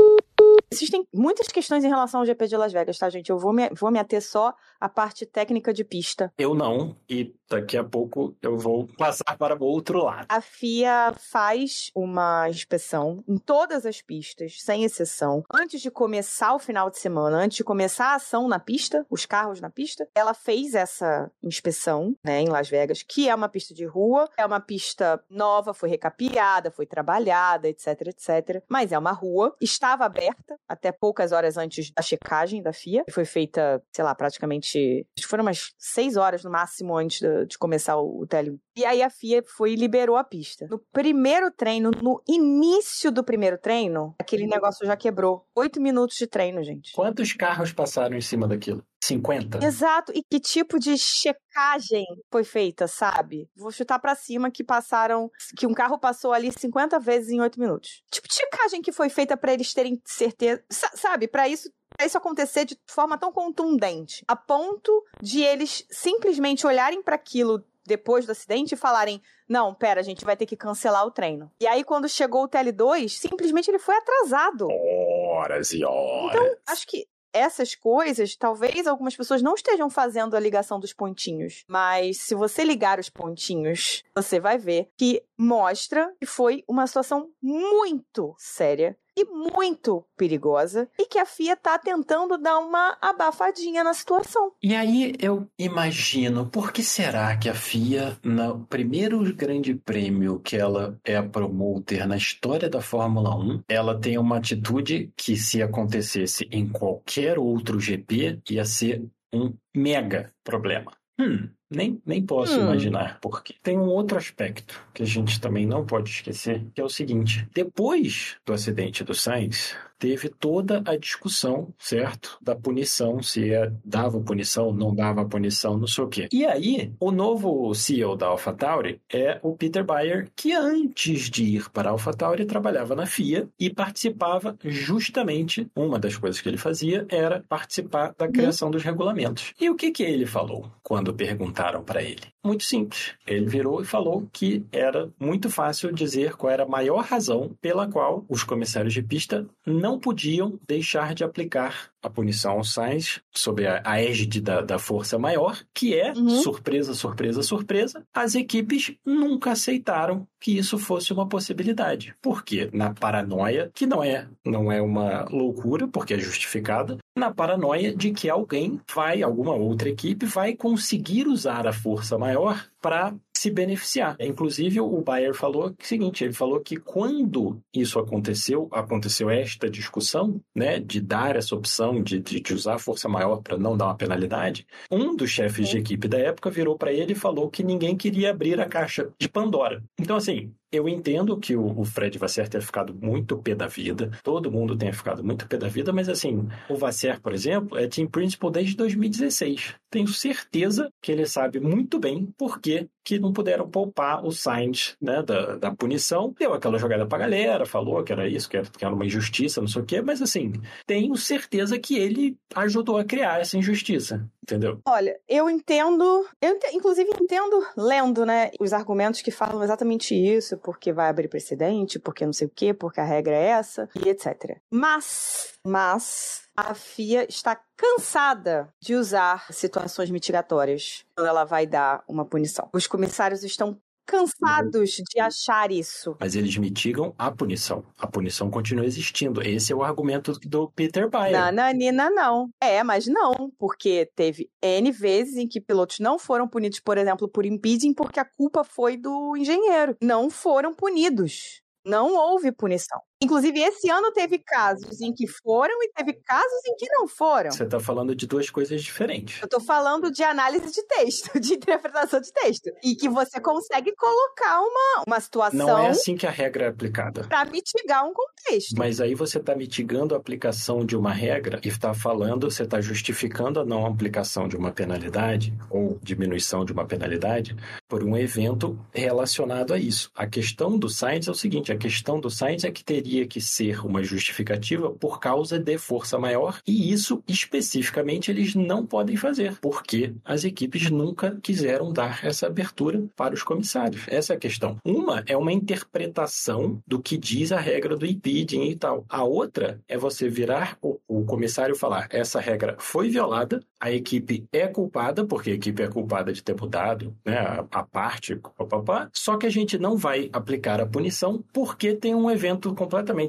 Existem muitas questões em relação ao GP de Las Vegas, tá, gente? Eu vou me, vou me ater só à parte técnica de pista. Eu não, e daqui a pouco eu vou passar para o outro lado. A FIA faz uma inspeção em todas as pistas, sem exceção. Antes de começar o final de semana, antes de começar a ação na pista, os carros na pista, ela fez essa inspeção, né, em Las Vegas, que é uma pista de rua, é uma pista nova, foi recapeada, foi trabalhada, etc, etc. Mas é uma rua, estava aberta até poucas horas antes da checagem da FIA, que foi feita, sei lá, praticamente, acho que foram umas seis horas no máximo antes de, de começar o, o tele. E aí a FIA foi e liberou a pista. No primeiro treino, no início do primeiro treino, aquele negócio já quebrou. Oito minutos de treino, gente. Quantos carros passaram em cima daquilo? 50? Exato. E que tipo de checagem foi feita, sabe? Vou chutar para cima que passaram. Que um carro passou ali 50 vezes em 8 minutos. Tipo de checagem que foi feita para eles terem certeza. Sabe? Para isso pra isso acontecer de forma tão contundente, a ponto de eles simplesmente olharem para aquilo depois do acidente e falarem: não, pera, a gente vai ter que cancelar o treino. E aí, quando chegou o TL2, simplesmente ele foi atrasado. Horas e horas. Então, acho que essas coisas, talvez algumas pessoas não estejam fazendo a ligação dos pontinhos, mas se você ligar os pontinhos, você vai ver que mostra que foi uma situação muito séria e muito perigosa e que a FIA tá tentando dar uma abafadinha na situação. E aí eu imagino, por que será que a FIA, no primeiro grande prêmio que ela é a promoter na história da Fórmula 1, ela tem uma atitude que se acontecesse em qualquer outro GP ia ser um mega problema. Hum, nem, nem posso hum. imaginar por quê. Tem um outro aspecto que a gente também não pode esquecer, que é o seguinte: depois do acidente do Sainz, teve toda a discussão, certo? Da punição, se é, dava punição, não dava punição, não sei o quê. E aí, o novo CEO da AlphaTauri é o Peter Bayer, que antes de ir para a AlphaTauri trabalhava na FIA e participava justamente, uma das coisas que ele fazia era participar da criação dos regulamentos. E o que que ele falou quando perguntaram para ele? Muito simples. Ele virou e falou que era muito fácil dizer qual era a maior razão pela qual os comissários de pista não podiam deixar de aplicar a punição ao Sainz sob a, a égide da, da força maior, que é, uhum. surpresa, surpresa, surpresa, as equipes nunca aceitaram que isso fosse uma possibilidade. Por quê? Na paranoia, que não é, não é uma loucura, porque é justificada, na paranoia de que alguém vai, alguma outra equipe, vai conseguir usar a força maior para se beneficiar. Inclusive, o Bayer falou o seguinte: ele falou que quando isso aconteceu, aconteceu esta discussão, né, de dar essa opção de, de, de usar a força maior para não dar uma penalidade, um dos chefes de equipe da época virou para ele e falou que ninguém queria abrir a caixa de Pandora. Então, assim, eu entendo que o, Fred Vasseur tenha ficado muito pé da vida, todo mundo tenha ficado muito pé da vida, mas assim, o Vasseur, por exemplo, é team principal desde 2016. Tenho certeza que ele sabe muito bem por que, que não puderam poupar o Sainz né, da, da punição. Deu aquela jogada pra galera, falou que era isso, que era, que era uma injustiça, não sei o quê, mas assim, tenho certeza que ele ajudou a criar essa injustiça, entendeu? Olha, eu entendo, eu ent inclusive entendo lendo, né, os argumentos que falam exatamente isso, porque vai abrir precedente, porque não sei o quê, porque a regra é essa, e etc. Mas, mas, a FIA está cansada de usar situações mitigatórias quando ela vai dar uma punição. Os comissários estão cansados de achar isso. Mas eles mitigam a punição. A punição continua existindo. Esse é o argumento do Peter Bayer. Nananina, não. É, mas não, porque teve N vezes em que pilotos não foram punidos, por exemplo, por impeding, porque a culpa foi do engenheiro. Não foram punidos. Não houve punição. Inclusive, esse ano teve casos em que foram e teve casos em que não foram. Você está falando de duas coisas diferentes. Eu estou falando de análise de texto, de interpretação de texto. E que você consegue colocar uma, uma situação. Não é assim que a regra é aplicada. Para mitigar um contexto. Mas aí você está mitigando a aplicação de uma regra e está falando, você está justificando a não aplicação de uma penalidade ou diminuição de uma penalidade por um evento relacionado a isso. A questão do Sainz é o seguinte: a questão do Sainz é que teria teria que ser uma justificativa por causa de força maior, e isso especificamente eles não podem fazer, porque as equipes nunca quiseram dar essa abertura para os comissários. Essa é a questão. Uma é uma interpretação do que diz a regra do impeding e tal. A outra é você virar o, o comissário falar: essa regra foi violada, a equipe é culpada, porque a equipe é culpada de ter mudado né, a, a parte, papapá, só que a gente não vai aplicar a punição porque tem um evento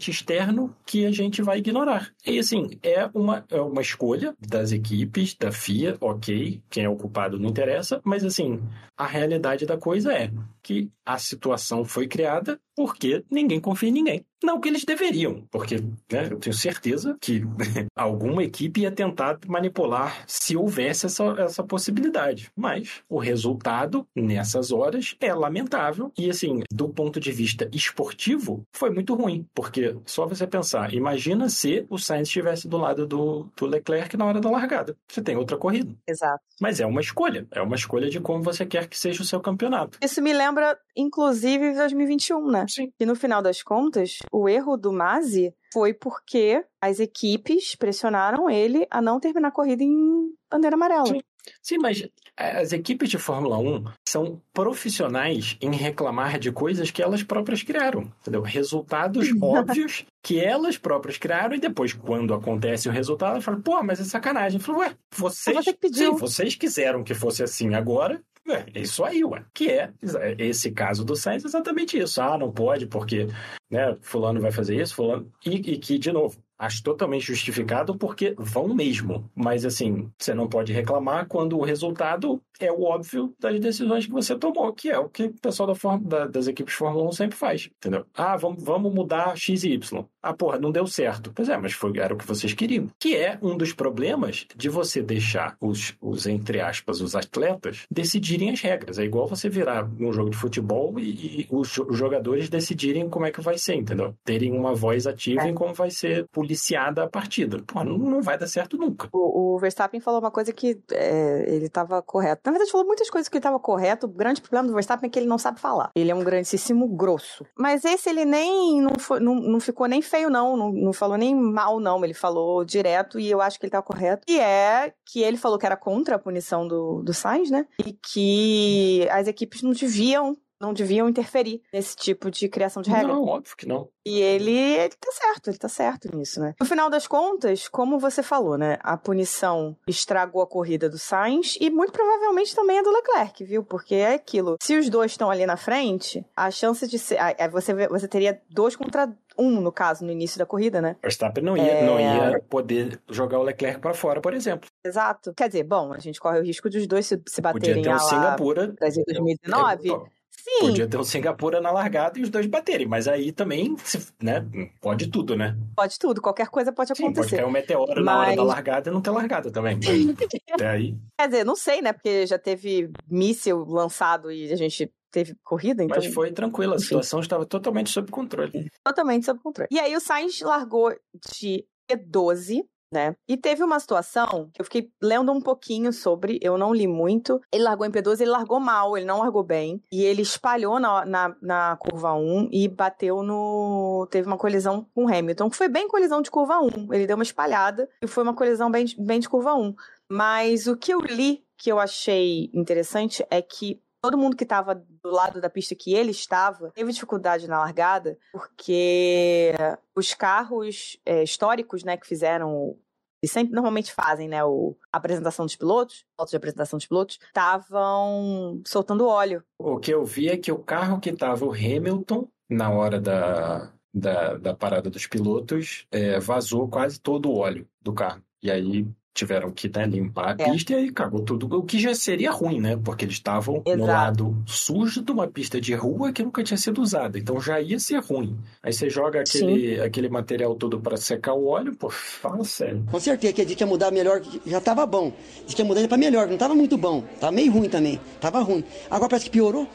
externo que a gente vai ignorar. E assim, é uma, é uma escolha das equipes, da FIA, ok, quem é o culpado não interessa, mas assim, a realidade da coisa é que a situação foi criada porque ninguém confia em ninguém. Não que eles deveriam, porque né, eu tenho certeza que alguma equipe ia tentar manipular se houvesse essa, essa possibilidade. Mas o resultado, nessas horas, é lamentável. E, assim, do ponto de vista esportivo, foi muito ruim. Porque, só você pensar, imagina se o Sainz estivesse do lado do, do Leclerc na hora da largada. Você tem outra corrida. Exato. Mas é uma escolha. É uma escolha de como você quer que seja o seu campeonato. Isso me lembra, inclusive, 2021, né? Sim. E no final das contas, o erro do Masi foi porque as equipes pressionaram ele a não terminar a corrida em bandeira amarela. Sim. Sim, mas as equipes de Fórmula 1 são profissionais em reclamar de coisas que elas próprias criaram, entendeu? Resultados óbvios que elas próprias criaram e depois, quando acontece o resultado, elas falam, pô, mas é sacanagem. Eu falo, ué, vocês, sim, vocês quiseram que fosse assim agora, é isso aí, ué. Que é esse caso do Sainz, exatamente isso. Ah, não pode porque né, fulano vai fazer isso, fulano... E, e que, de novo, acho totalmente justificado porque vão mesmo. Mas, assim, você não pode reclamar quando o resultado é o óbvio das decisões que você tomou, que é o que o pessoal da forma, da, das equipes Fórmula 1 sempre faz, entendeu? Ah, vamos, vamos mudar X e Y. Ah, porra, não deu certo. Pois é, mas foi, era o que vocês queriam. Que é um dos problemas de você deixar os, os entre aspas, os atletas decidirem as regras. É igual você virar um jogo de futebol e, e os, os jogadores decidirem como é que vai ser, entendeu? Terem uma voz ativa É. em como vai ser policiada a partida. Pô, não, não vai dar certo nunca. O, o Verstappen falou uma coisa que é, ele estava correto. Na verdade, falou muitas coisas que ele estava correto. O grande problema do Verstappen é que ele não sabe falar. Ele é um grandíssimo grosso. Mas esse ele nem não, foi- não, não ficou nem feio, não. não. não falou nem mal, não. Ele falou direto e eu acho que ele estava correto. E é que ele falou que era contra a punição do, do Sainz, né? E que as equipes não deviam. Não deviam interferir nesse tipo de criação de regra. Não, óbvio que não. E ele, ele tá certo, ele tá certo nisso, né? No final das contas, como você falou, né? A punição estragou a corrida do Sainz e muito provavelmente também a do Leclerc, viu? Porque é aquilo. Se os dois estão ali na frente, a chance de ser. ah, Você, você teria dois contra um, no caso, no início da corrida, né? Verstappen não ia, É. não ia poder jogar o Leclerc para fora, por exemplo. Exato. Quer dizer, bom, a gente corre o risco dos dois se, se Podia baterem ter a o lá Singapura. Brasil 2019. É, Sim, Podia ter o Singapura na largada e os dois baterem, mas aí também, né, pode tudo, né? pode tudo, qualquer coisa pode Sim, pode acontecer. cair um meteoro na hora Mas- da largada e não ter largada também. Mas até aí. Quer dizer, não sei, né? Porque já teve míssil lançado e a gente teve corrida, então. Mas foi tranquilo, a enfim. situação estava totalmente sob controle. totalmente sob controle. E aí o Sainz largou de E12, né? E teve uma situação que eu fiquei lendo um pouquinho sobre, eu não li muito. Ele largou em P12, ele largou mal, ele não largou bem. E ele espalhou na, na, na curva 1 e bateu no. Teve uma colisão com Hamilton, que foi bem colisão de curva 1. Ele deu uma espalhada e foi uma colisão bem, bem de curva 1. Mas o que eu li que eu achei interessante é que todo mundo que estava do lado da pista que ele estava teve dificuldade na largada, porque os carros é, históricos, né, que fizeram e sempre normalmente fazem, né, o, a apresentação dos pilotos, fotos de apresentação dos pilotos, estavam soltando óleo. O que eu vi é que o carro que estava o Hamilton na hora da, da, da parada dos pilotos é, vazou quase todo o óleo do carro. E aí tiveram que né, limpar a É. pista e aí cagou tudo. O que já seria ruim, né? Porque eles estavam no lado sujo de uma pista de rua que nunca tinha sido usada. Então já ia ser ruim. Aí você joga aquele, aquele material todo para secar o óleo, pô, fala sério. Com certeza que a gente ia mudar melhor, já tava bom. Diz que ia mudar ele pra melhor, não tava muito bom. Tava meio ruim também. Tava ruim. Agora parece que piorou.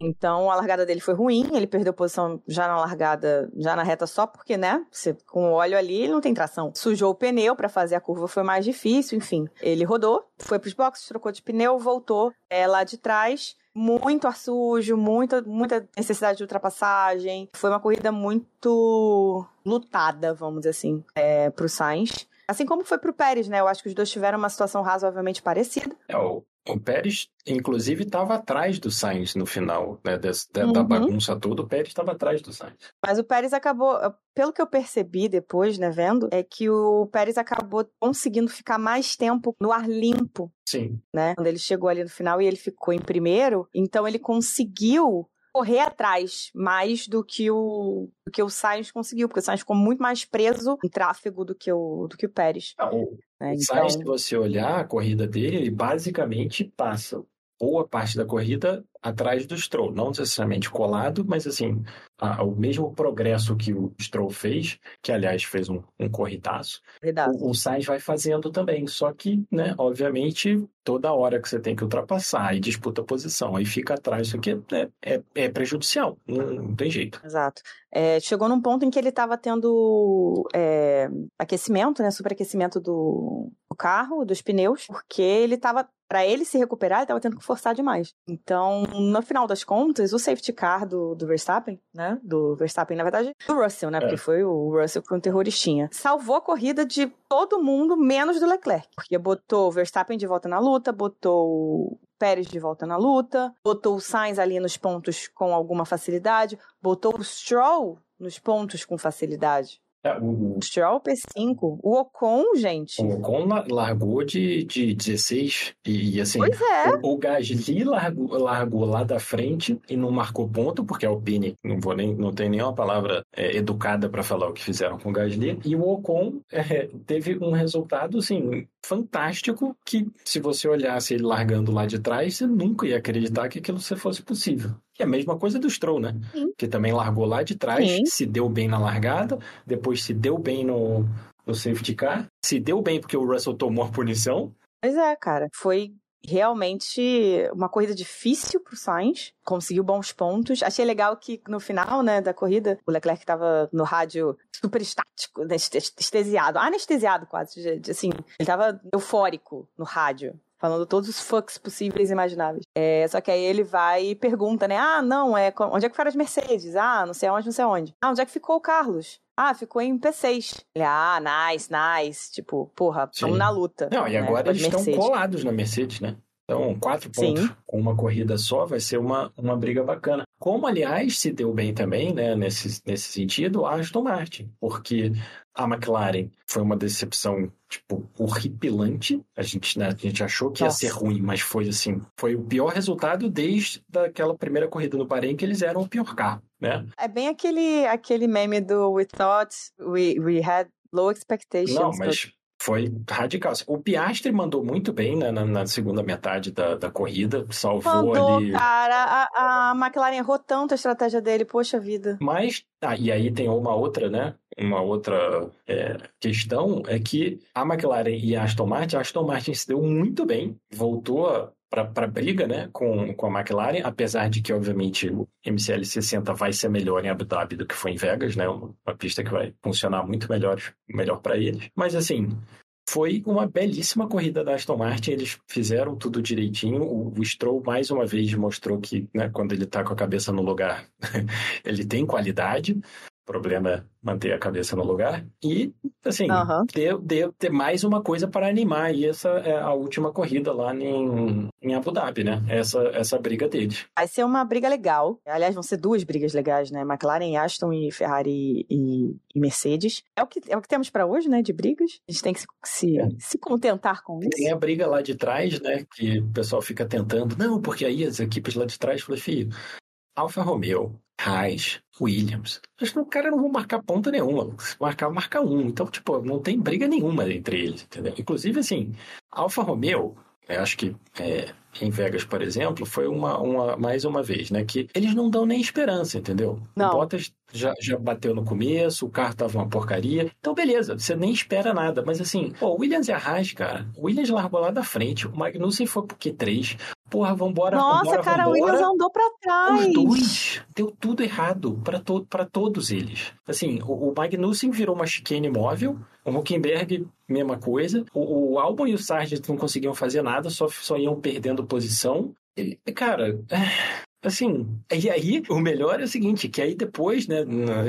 Então a largada dele foi ruim, ele perdeu posição já na largada, já na reta só porque, né, você, com o óleo ali ele não tem tração. Sujou o pneu para fazer a curva, foi mais difícil, enfim. Ele rodou, foi pros boxes, trocou de pneu, voltou é, lá de trás. Muito ar sujo, muita, muita necessidade de ultrapassagem. Foi uma corrida muito lutada, vamos dizer assim, é, pro Sainz. Assim como foi pro Pérez, né? Eu acho que os dois tiveram uma situação razoavelmente parecida. É, o, o Pérez, inclusive, estava atrás do Sainz no final, né? Da, Uhum. da bagunça toda, o Pérez estava atrás do Sainz. Mas o Pérez acabou, pelo que eu percebi depois, né, vendo, é que o Pérez acabou conseguindo ficar mais tempo no ar limpo, Sim. né? Quando ele chegou ali no final e ele ficou em primeiro, então ele conseguiu correr atrás mais do que o do que o Sainz conseguiu, porque o Sainz ficou muito mais preso em tráfego do que o do que o Pérez. Ah, O né? o Então, Sainz, se você olhar a corrida dele, ele basicamente passa boa parte da corrida atrás do Stroll. Não necessariamente colado, mas assim, a- o mesmo progresso que o Stroll fez, que aliás fez um, um corridaço, o, o Sainz vai fazendo também. Só que, né, obviamente, toda hora que você tem que ultrapassar e disputa a posição, aí fica atrás, isso aqui é, é, é prejudicial, não, não tem jeito. Exato. É, chegou num ponto em que ele estava tendo é, aquecimento, né? Superaquecimento do, do carro, dos pneus, porque ele estava. Para ele se recuperar, ele estava tendo que forçar demais. Então, no final das contas, o safety car do, do Verstappen, né? Do Verstappen, na verdade, do Russell, né? É. Porque foi o Russell que foi um terroristinha. Salvou a corrida de todo mundo, menos do Leclerc. Porque botou o Verstappen de volta na luta, botou o Pérez de volta na luta, botou o Sainz ali nos pontos com alguma facilidade, botou o Stroll nos pontos com facilidade. É, o, O Stroll P5. O Ocon, gente. o Ocon la- largou de, de 16 e, e, assim, Pois é. O, o Gasly largou, largou lá da frente e não marcou ponto, porque a Alpine, não vou nem, não tem nenhuma palavra é, educada para falar o que fizeram com o Gasly. E o Ocon é, teve um resultado, assim, fantástico, que se você olhasse ele largando lá de trás, você nunca ia acreditar que aquilo fosse possível. E a mesma coisa do Stroll, né? Sim. Que também largou lá de trás, Sim. se deu bem na largada, depois se deu bem no, no safety car, se deu bem porque o Russell tomou a punição, Pois é, cara. Foi realmente uma corrida difícil pro Sainz. Conseguiu bons pontos. Achei legal que no final, né, da corrida, o Leclerc tava no rádio super estático, anestesiado. Anestesiado quase, assim. Ele tava eufórico no rádio. Falando todos os fucks possíveis e imagináveis. É, só que aí ele vai e pergunta, né? Ah, não, é, onde é que foram as Mercedes? Ah, não sei aonde, não sei aonde. Ah, onde é que ficou o Carlos? Ah, ficou em P6. Ele, ah, nice, nice. Tipo, porra, Sim. vamos na luta. Não, e né, agora as eles estão colados na Mercedes, né? Então, quatro Sim. pontos com uma corrida só vai ser uma, uma briga bacana. Como, aliás, se deu bem também, né, nesse, nesse sentido, a Aston Martin, porque a McLaren foi uma decepção, tipo, horripilante. A gente, né, a gente achou que ia Nossa. ser ruim, mas foi assim, foi o pior resultado desde aquela primeira corrida no Bahrein, que eles eram o pior carro, né? É bem aquele, aquele meme do We thought we, we had low expectations. Não, mas foi radical. O Piastri mandou muito bem né, na, na segunda metade da, da corrida, salvou Mandou, ali. cara. A, a McLaren errou tanto a estratégia dele, poxa vida. Mas, ah, e aí tem uma outra, né? Uma outra é, questão é que a McLaren e a Aston Martin, a Aston Martin se deu muito bem, voltou para briga né, com, com a McLaren, apesar de que, obviamente, o MCL60 vai ser melhor em Abu Dhabi do que foi em Vegas, né? Uma pista que vai funcionar muito melhor, melhor para eles. Mas, assim, foi uma belíssima corrida da Aston Martin, eles fizeram tudo direitinho. O, o Stroll, mais uma vez, mostrou que né, quando ele está com a cabeça no lugar, ele tem qualidade. Problema é manter a cabeça no lugar. E, assim, Aham. deu, deu ter mais uma coisa para animar. E essa é a última corrida lá em, em Abu Dhabi, né? Essa, essa briga deles. Vai ser uma briga legal. Aliás, vão ser duas brigas legais, né? McLaren, Aston e Ferrari e, e Mercedes. É o que, é o que temos pra hoje, né? De brigas. A gente tem que se, se, É. se contentar com Tem isso. a briga lá de trás, né? Que o pessoal fica tentando. Não, porque aí as equipes lá de trás falam, filho, Alfa Romeo, Haas, Williams. Acho que o cara não vão marcar ponta nenhuma. Se marcar, marca um. Então, tipo, não tem briga nenhuma entre eles, entendeu? Inclusive, assim, Alfa Romeo, eu acho que é, em Vegas, por exemplo, foi uma, uma, mais uma vez, né? Que eles não dão nem esperança, entendeu? Não. O Bottas já, já bateu no começo, o carro tava uma porcaria. Então, beleza, você nem espera nada. Mas assim, o Williams e a Haas, cara, o Williams largou lá da frente, o Magnussen foi pro Q3. Porra, vambora, Nossa, vambora, cara, o vambora. Williams andou pra trás. Os dois. Deu tudo errado para to pra todos eles. Assim, o, o Magnussen virou uma chicane móvel, o Huckenberg, mesma coisa. O, o Albon e o Sargent não conseguiam fazer nada, só, só iam perdendo posição. ele- cara, assim, e aí o melhor é o seguinte, que aí depois, né,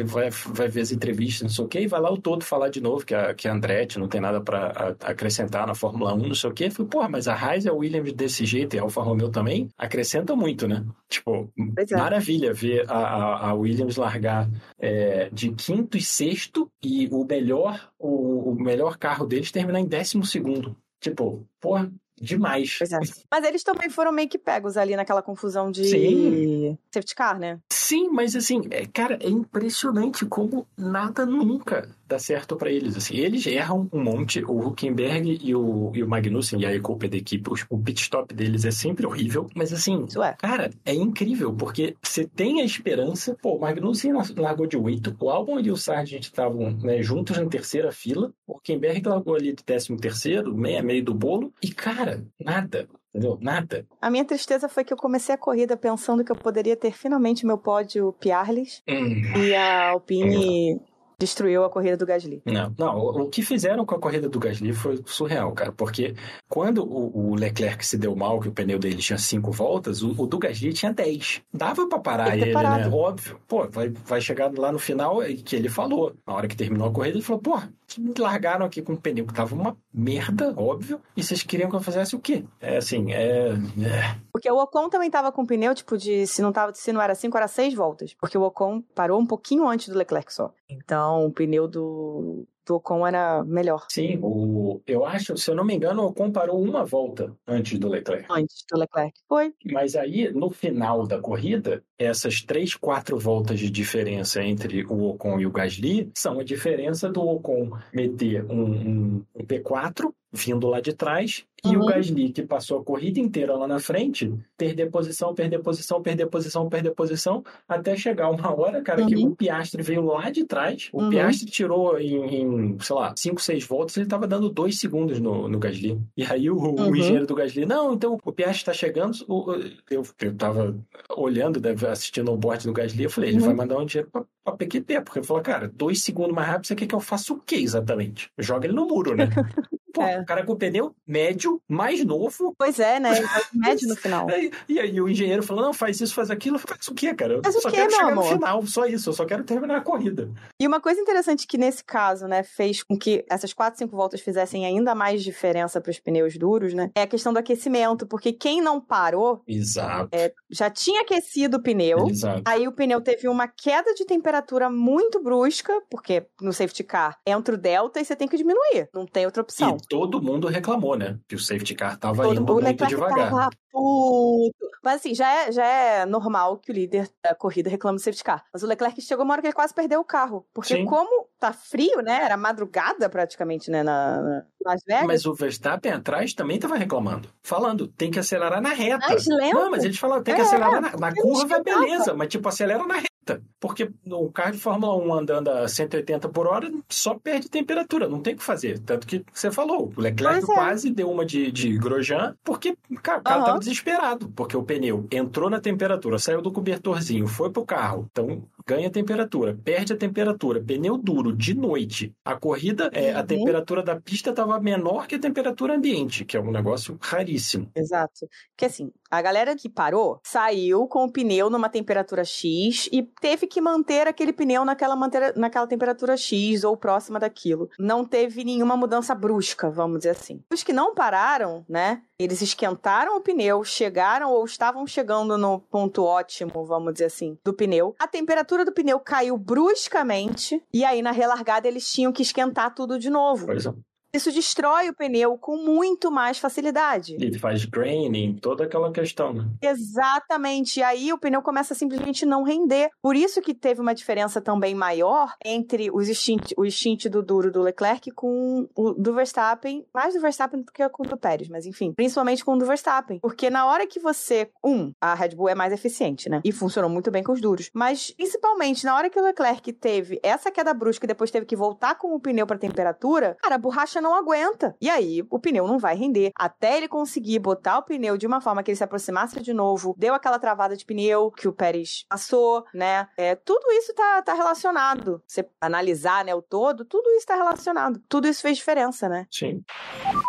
vai, vai ver as entrevistas, não sei o quê, e vai lá o todo falar de novo que a, que a Andretti não tem nada pra a- acrescentar na Fórmula 1, não sei o quê. Eu falei, porra, mas a Haas e a Williams desse jeito e a Alfa Romeo também acrescenta muito, né? Tipo, é. maravilha ver a, a, a Williams largar é, de quinto e sexto e o melhor, o, o melhor carro deles terminar em décimo segundo. Tipo, porra, demais. É. Mas eles também foram meio que pegos ali naquela confusão de Sim. safety car, né? Sim, mas assim, é, cara, é impressionante como nada nunca dá certo pra eles. Assim, eles erram um monte, o Huckenberg e o, e o Magnussen, e a culpa da equipe, os- o pit stop deles é sempre horrível, mas assim, é. Cara, é incrível, porque você tem a esperança. Pô, o Magnussen largou de 8, o Albon e o Sargent estavam né, juntos na terceira fila, o Huckenberg largou ali de 13 terceiro, meia meio do bolo, e cara, nada, entendeu? Nada. A minha tristeza foi que eu comecei a corrida pensando que eu poderia ter finalmente meu pódio Piarlis Hum. e a Alpine destruiu a corrida do Gasly. Não, não, o, o que fizeram com a corrida do Gasly foi surreal, cara, porque quando o, o Leclerc se deu mal, que o pneu dele tinha cinco voltas, o, o do Gasly tinha 10. Dava pra parar ele, parado. né? Óbvio. Pô, vai, vai chegar lá no final, é que ele falou, na hora que terminou a corrida, ele falou, pô, me largaram aqui com um pneu que tava uma merda, óbvio, e vocês queriam que eu fizesse o quê? É assim, é... é. Porque o Ocon também tava com pneu, tipo, de se não, tava, se não era 5, era 6 voltas. Porque o Ocon parou um pouquinho antes do Leclerc só. Então o pneu do, do Ocon era melhor Sim, o, eu acho, se eu não me engano, o Ocon parou uma volta antes do Leclerc. antes do Leclerc. Foi. Mas aí, no final da corrida, essas três, quatro voltas de diferença entre o Ocon e o Gasly são a diferença do Ocon meter um, um- um P4 vindo lá de trás e Uhum. o Gasly, que passou a corrida inteira lá na frente, perder posição, perder posição, perder posição, perder posição, até chegar uma hora, cara, que Uhum. o Piastri veio lá de trás, o Uhum. Piastri tirou em, em, sei lá, 5, 6 voltas, ele tava dando dois segundos no, no Gasly. E aí o, o Uhum. engenheiro do Gasly, não, então o Piastri tá chegando, o- eu, eu tava olhando, né, assistindo o board do Gasly, eu falei, ele Uhum. vai mandar um dinheiro pra, pra PQP, porque ele falou, cara, dois segundos mais rápido, você quer que eu faça o quê exatamente? Joga ele no muro, né? Pô, É. o cara com pneu médio, mais novo, Pois é, né? Médio no final. E aí o engenheiro falou, não, faz isso, faz aquilo. Faz o quê, cara? Eu Faz o só quê, quero chegar no amor? final, só isso. Eu só quero terminar a corrida. E uma coisa interessante que nesse caso, né, fez com que essas quatro, cinco voltas fizessem ainda mais diferença para os pneus duros, né, é a questão do aquecimento, porque quem não parou Exato. já tinha aquecido o pneu. Exato. Aí o pneu teve uma queda de temperatura muito brusca, porque no safety car entra o delta e você tem que diminuir. Não tem outra opção. E todo mundo reclamou, né? Que o safety car tava Todo- indo muito devagar. Puto. Mas assim, já é, já é normal que o líder da corrida reclame do safety car. Mas o Leclerc chegou uma hora que ele quase perdeu o carro. Porque Sim. como tá frio, né? Era madrugada praticamente, né? Na, na Las Vegas. Mas o Verstappen atrás também tava reclamando. Falando, tem que acelerar na reta. Mais lento? Não, mas eles falaram, tem que É, acelerar na, na curva, beleza. Mas tipo, acelera na reta. Porque o carro de Fórmula 1 andando a 180 por hora só perde temperatura. Não tem o que fazer. Tanto que você falou, o Leclerc é. quase deu uma de, de Grosjean, porque cara, o cara tava desesperado. Porque o pneu entrou na temperatura, saiu do cobertorzinho, foi pro carro. Então ganha temperatura, perde a temperatura. Pneu duro de noite. A corrida, é, a Uhum. temperatura da pista estava menor que a temperatura ambiente, que é um negócio raríssimo. Exato. Porque assim, a galera que parou saiu com o pneu numa temperatura X e teve que manter aquele pneu naquela, manter, naquela temperatura X ou próxima daquilo. Não teve nenhuma mudança brusca, vamos dizer assim. Os que não pararam, né? Eles esquentaram o pneu, chegaram ou estavam chegando no ponto ótimo, vamos dizer assim, do pneu. A temperatura do pneu caiu bruscamente e aí na relargada eles tinham que esquentar tudo de novo. Pois é. Isso destrói o pneu com muito mais facilidade. E faz graining, toda aquela questão, né? Exatamente. E aí o pneu começa a simplesmente não render. Por isso que teve uma diferença também maior entre os stint, o stint do duro do Leclerc com o do Verstappen, mais do Verstappen do que com o do Pérez, mas enfim, principalmente com o do Verstappen. Porque na hora que você, um, a Red Bull é mais eficiente, né? E funcionou muito bem com os duros. Mas principalmente na hora que o Leclerc teve essa queda brusca e depois teve que voltar com o pneu para temperatura, cara, a borracha não aguenta. E aí o pneu não vai render. Até ele conseguir botar o pneu de uma forma que ele se aproximasse de novo, deu aquela travada de pneu que o Pérez passou, né? É, tudo isso tá, tá relacionado. Você analisar, né, o todo, tudo isso tá relacionado. Tudo isso fez diferença, né? Sim.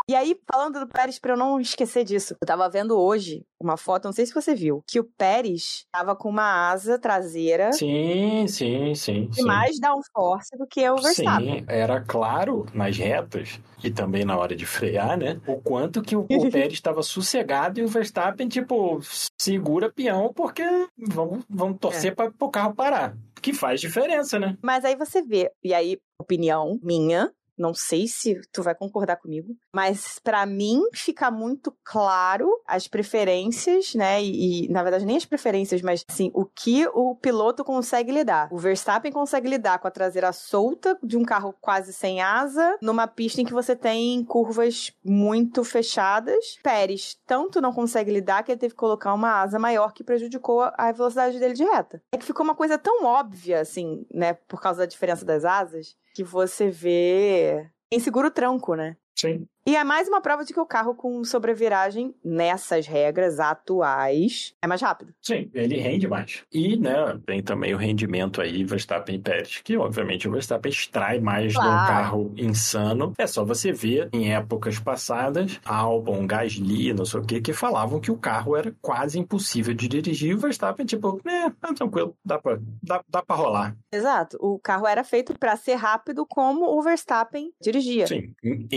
E aí, falando do Pérez, pra eu não esquecer disso, eu tava vendo hoje uma foto, não sei se você viu, que o Pérez tava com uma asa traseira Sim, sim, sim. de sim. mais downforce do que o Verstappen. Sim, era claro nas retas e também na hora de frear, né? O quanto que o, o Pérez estava sossegado e o Verstappen, tipo, segura peão porque vamos, vamos torcer para o carro parar. Que faz diferença, né? Mas aí você vê, e aí, opinião minha, não sei se tu vai concordar comigo, mas pra mim fica muito claro as preferências, né? E, e, na verdade nem as preferências, mas assim, o que o piloto consegue lidar. O Verstappen consegue lidar com a traseira solta de um carro quase sem asa, numa pista em que você tem curvas muito fechadas. Pérez tanto não consegue lidar que ele teve que colocar uma asa maior que prejudicou a velocidade dele de reta. É que ficou uma coisa tão óbvia, assim, né? Por causa da diferença das asas, que você vê em seguro tranco, né? Sim. E é mais uma prova de que o carro com sobreviragem, nessas regras atuais, é mais rápido. Sim, ele rende mais. E, né, tem também o rendimento aí, Verstappen e Pérez, que obviamente o Verstappen extrai mais Claro. um carro insano. É só você ver em épocas passadas, Albon, Gasly, não sei o que, que falavam que o carro era quase impossível de dirigir. E o Verstappen, tipo, é, tá tranquilo, dá pra, dá, dá pra rolar. Exato. O carro era feito pra ser rápido como o Verstappen dirigia. Sim, in-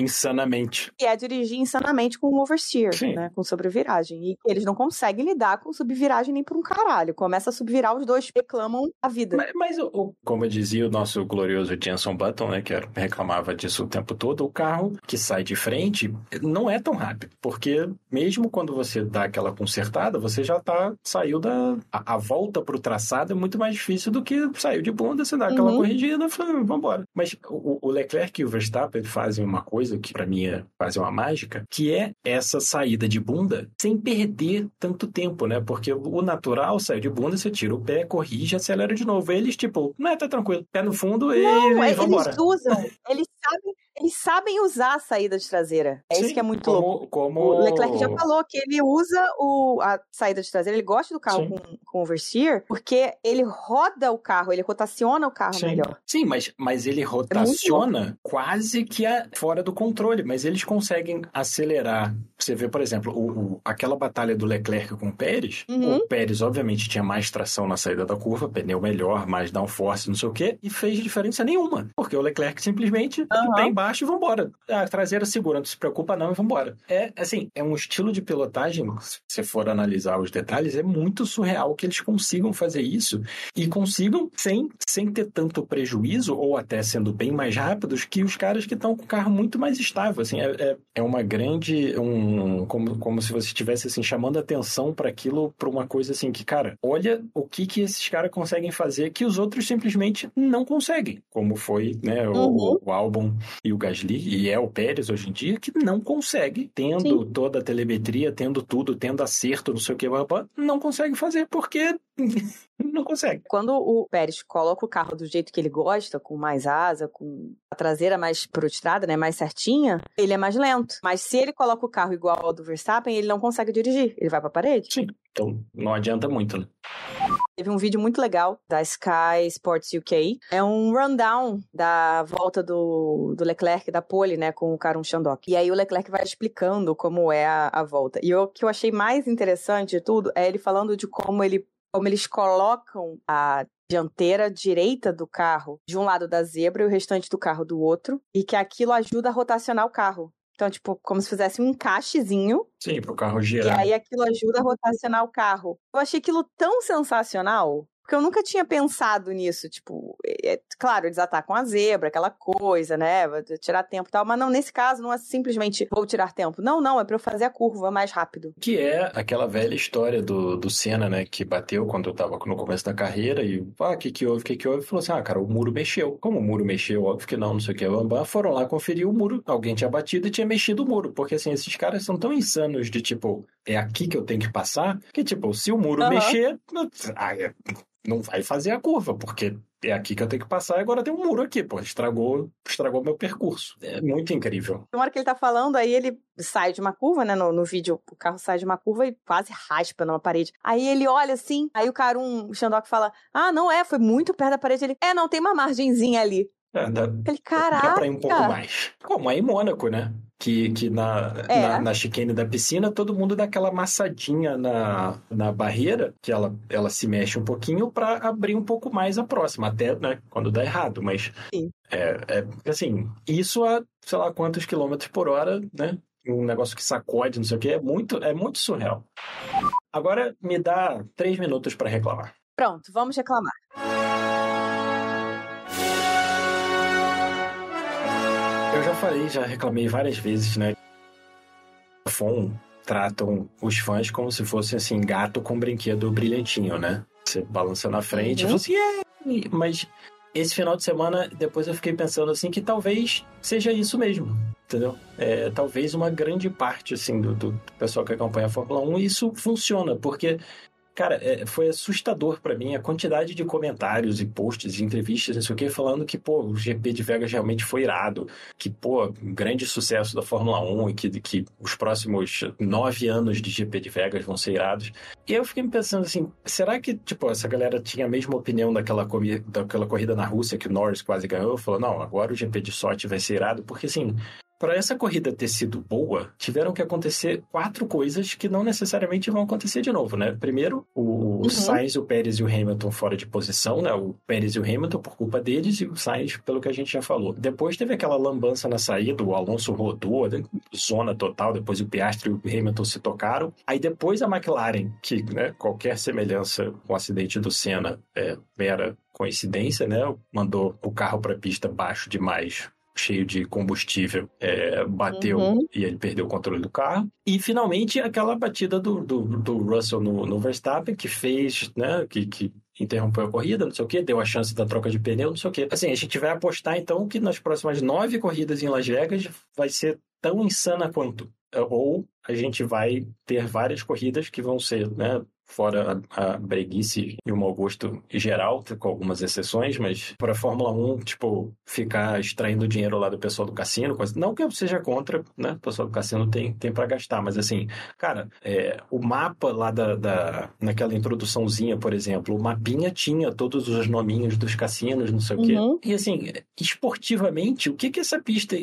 insanamente. E é dirigir insanamente com o oversteer, Sim. né? Com sobreviragem. E eles não conseguem lidar com subviragem nem por um caralho. Começa a subvirar, os dois reclamam a vida. Mas, mas o- como dizia o nosso glorioso Jenson Button, né, que era- reclamava disso o tempo todo, o carro que sai de frente não é tão rápido, porque mesmo quando você dá aquela consertada, você já tá saiu da a, a volta pro traçado é muito mais difícil do que saiu de bunda, você dá aquela Uhum. corrigida, e fala, vambora. Mas o, o Leclerc e o Verstappen fazem uma coisa que pra mim é quase uma mágica, que é essa saída de bunda sem perder tanto tempo, né? Porque o natural saiu de bunda, você tira o pé, corrige, acelera de novo. Eles, tipo, não, tá tranquilo, pé no fundo e, Não, é- e vambora. eles usam, eles sabem, eles sabem usar a saída de traseira. É isso Sim, que é muito como, louco. Como... O Leclerc já falou que ele usa o, a saída de traseira, ele gosta do carro Sim. com, com oversteer, porque ele roda o carro, ele rotaciona o carro Sim, melhor. Sim, mas, mas ele rotaciona quase que a- fora do controle, mas eles conseguem acelerar. Você vê, por exemplo, o, o- aquela batalha do Leclerc com o Pérez. Uhum. O Pérez, obviamente, tinha mais tração na saída da curva, pneu melhor, mais downforce, não sei o quê, e fez diferença nenhuma. Porque o Leclerc simplesmente Uhum. pé embaixo e vambora. A traseira segura, não se preocupa não e vambora. É, assim, é um estilo de pilotagem, se você for analisar os detalhes, é muito surreal que eles consigam fazer isso e consigam sem, sem ter tanto prejuízo, ou até sendo bem mais rápidos, que os caras que estão com o carro muito mais estável. Assim, é, é, é uma grande. Um, como, como se você estivesse assim, chamando atenção para aquilo, para uma coisa assim que, cara, olha o que, que esses caras conseguem fazer que os outros simplesmente não conseguem. Como foi né, o, Uhum. o Albon e o Gasly, e é o Pérez hoje em dia, que não consegue, tendo Sim. toda a telemetria, tendo tudo, tendo acerto, não sei o que, não consegue fazer, porque não consegue. Quando o Pérez coloca o carro do jeito que ele gosta, com mais asa, com a traseira mais prostrada, né, mais certinha, ele é mais lento. Mas se ele coloca o carro igual ao do Verstappen, ele não consegue dirigir, ele vai pra parede. Sim. Então não adianta muito, né? Teve um vídeo muito legal da Sky Sports UK. É um rundown da volta do, do Leclerc da pole, né, com o Karun Shandok. E aí o Leclerc vai explicando como é a, a volta. E o que eu achei mais interessante de tudo é ele falando de como ele como eles colocam a dianteira direita do carro de um lado da zebra e o restante do carro do outro, e que aquilo ajuda a rotacionar o carro. Então, tipo, como se fizesse um encaixezinho Sim, pro carro e girar. aí aquilo ajuda a rotacionar o carro. Eu achei aquilo tão sensacional. Porque eu nunca tinha pensado nisso, tipo, é, é- claro, eles atacam a zebra, aquela coisa, né, vai tirar tempo e tal, mas não, nesse caso não é simplesmente vou tirar tempo. Não, não, é pra eu fazer a curva mais rápido. Que é aquela velha história do, do Senna, né? Que bateu quando eu tava no começo da carreira e, ah, o que que houve, o que que houve? Falou assim, ah, cara, o muro mexeu. Como o muro mexeu? Óbvio que não, não sei o que. bambam. Foram lá conferir o muro, alguém tinha batido e tinha mexido o muro. Porque, assim, esses caras são tão insanos de, tipo, é aqui que eu tenho que passar, que, tipo, se o muro Aham. mexer, ah, é- não vai fazer a curva, porque é aqui que eu tenho que passar e agora tem um muro aqui, pô, estragou, estragou meu percurso. É muito incrível. Na hora que ele tá falando, aí ele sai de uma curva, né? No, no vídeo, o carro sai de uma curva e quase raspa numa parede. Aí ele olha assim, aí o cara, um o Shandok fala: Ah, não é, foi muito perto da parede. Ele, é, não, tem uma margenzinha ali. É, dá, dá caraca! pra ir um pouco mais. Como em Mônaco, né? Que, que na, É. na, na chicane da piscina, todo mundo dá aquela amassadinha na, na barreira, que ela, ela se mexe um pouquinho pra abrir um pouco mais a próxima, até né, quando dá errado. Mas, Sim. é, é, assim, isso a sei lá quantos quilômetros por hora, né? Um negócio que sacode, não sei o que, é muito, é muito surreal. Agora me dá três minutos pra reclamar. Pronto, vamos reclamar. Eu já falei, já reclamei várias vezes, né? FON tratam os fãs como se fosse assim, gato com brinquedo brilhantinho, né? Você balança na frente, Uhum. uhum. assim, "Yay!" mas esse final de semana, depois eu fiquei pensando assim que talvez seja isso mesmo, entendeu? É, talvez uma grande parte assim do, do pessoal que acompanha a Fórmula 1 isso funciona, porque Cara, é, foi assustador pra mim a quantidade de comentários e posts e entrevistas, não sei o que, falando que, pô, o GP de Vegas realmente foi irado, que, pô, grande sucesso da Fórmula 1 e que, que os próximos nove anos de GP de Vegas vão ser irados. E eu fiquei me pensando assim, será que, tipo, essa galera tinha a mesma opinião daquela, daquela corrida na Rússia que o Norris quase ganhou? Falou, não, agora o GP de Sochi vai ser irado, porque assim, para essa corrida ter sido boa, tiveram que acontecer quatro coisas que não necessariamente vão acontecer de novo, né? Primeiro, o Uhum. Sainz, o Pérez e o Hamilton fora de posição, né? O Pérez e o Hamilton por culpa deles e o Sainz pelo que a gente já falou. Depois teve aquela lambança na saída, o Alonso rodou, né? zona total, depois o Piastri e o Hamilton se tocaram. Aí depois a McLaren, que né, qualquer semelhança com o acidente do Senna é mera coincidência, né? Mandou o carro para a pista baixo demais cheio de combustível, é, bateu Uhum. e ele perdeu o controle do carro. E finalmente aquela batida do, do, do Russell no, no Verstappen, que fez, né, que, que interrompeu a corrida, não sei o que, deu a chance da troca de pneu, não sei o que. Assim, a gente vai apostar então que nas próximas nove corridas em Las Vegas vai ser tão insana quanto. Ou a gente vai ter várias corridas que vão ser, né, fora a, a breguice e o mau gosto geral, com algumas exceções, mas para a Fórmula 1, tipo, ficar extraindo dinheiro lá do pessoal do cassino, coisa- não que eu seja contra, né? O pessoal do cassino tem, tem para gastar, mas assim, cara, é, o mapa lá da, da, naquela introduçãozinha, por exemplo, o mapinha tinha todos os nominhos dos cassinos, não sei o quê. Uhum. E assim, esportivamente, o que que essa pista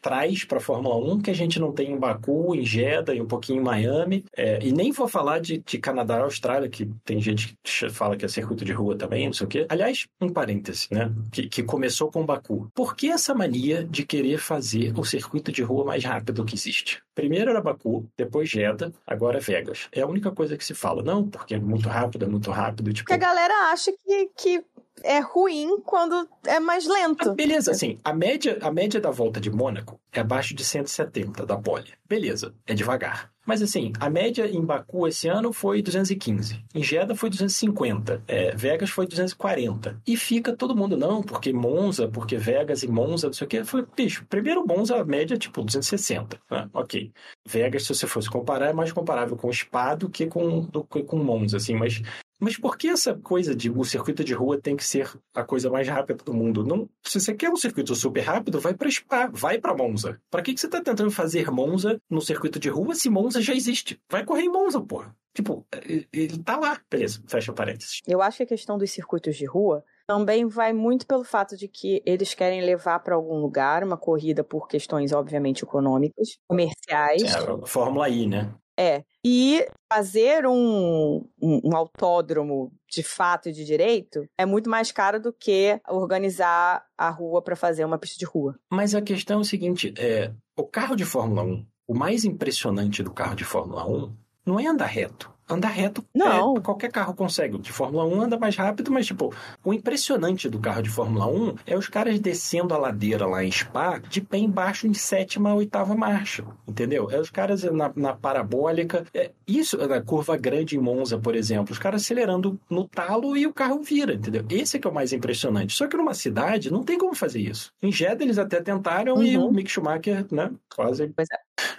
traz para a Fórmula 1 que a gente não tem em Baku, em Jeddah e um pouquinho em Miami? É, e nem vou falar de, de Canadá e Austrália, que tem gente que fala que é circuito de rua também, não sei o quê. Aliás, um parêntese, né? Que, que começou com Baku. Por que essa mania de querer fazer o circuito de rua mais rápido que existe? Primeiro era Baku, depois Jeddah, agora Vegas. É a única coisa que se fala. Não, porque é muito rápido, é muito rápido. Tipo, Porque a galera acha que, que é ruim quando é mais lento. Ah, Beleza, assim, a média, a média da volta de Mônaco é abaixo de 170 da pole. Beleza, é devagar. Mas assim, a média em Baku esse ano foi 215. Em Jeddah foi 250. É, Vegas foi 240. E fica todo mundo, não, porque Monza, porque Vegas e Monza, não sei o quê. Foi, bicho, primeiro Monza, a média tipo 260. Ah, ok. Vegas, se você fosse comparar, é mais comparável com Spa do que com, do com Monza, assim, mas mas por que essa coisa de o circuito de rua tem que ser a coisa mais rápida do mundo? Não, se você quer um circuito super rápido, vai para Spa, vai para Monza. Para que, que você tá tentando fazer Monza no circuito de rua se Monza já existe? Vai correr em Monza, porra. Tipo, ele- tá lá. Beleza, fecha parênteses. Eu acho que a questão dos circuitos de rua também vai muito pelo fato de que eles querem levar para algum lugar uma corrida por questões, obviamente, econômicas, comerciais. É, Fórmula I, né? É. E fazer um, um, um autódromo de fato e de direito é muito mais caro do que organizar a rua para fazer uma pista de rua. Mas a questão é o seguinte: é, o carro de Fórmula 1, o mais impressionante do carro de Fórmula 1 não é andar reto. Andar reto, Não. é, qualquer carro consegue. De Fórmula 1 anda mais rápido, mas, tipo, o impressionante do carro de Fórmula 1 é os caras descendo a ladeira lá em Spa de pé embaixo em sétima, oitava marcha. Entendeu? É os caras na, na parabólica. É, isso, na curva grande em Monza, por exemplo, os caras acelerando no talo e o carro vira, entendeu? Esse é que é o mais impressionante. Só que numa cidade não tem como fazer isso. Em Jeddah eles até tentaram e Uhum. o Mick Schumacher, né, quase Pois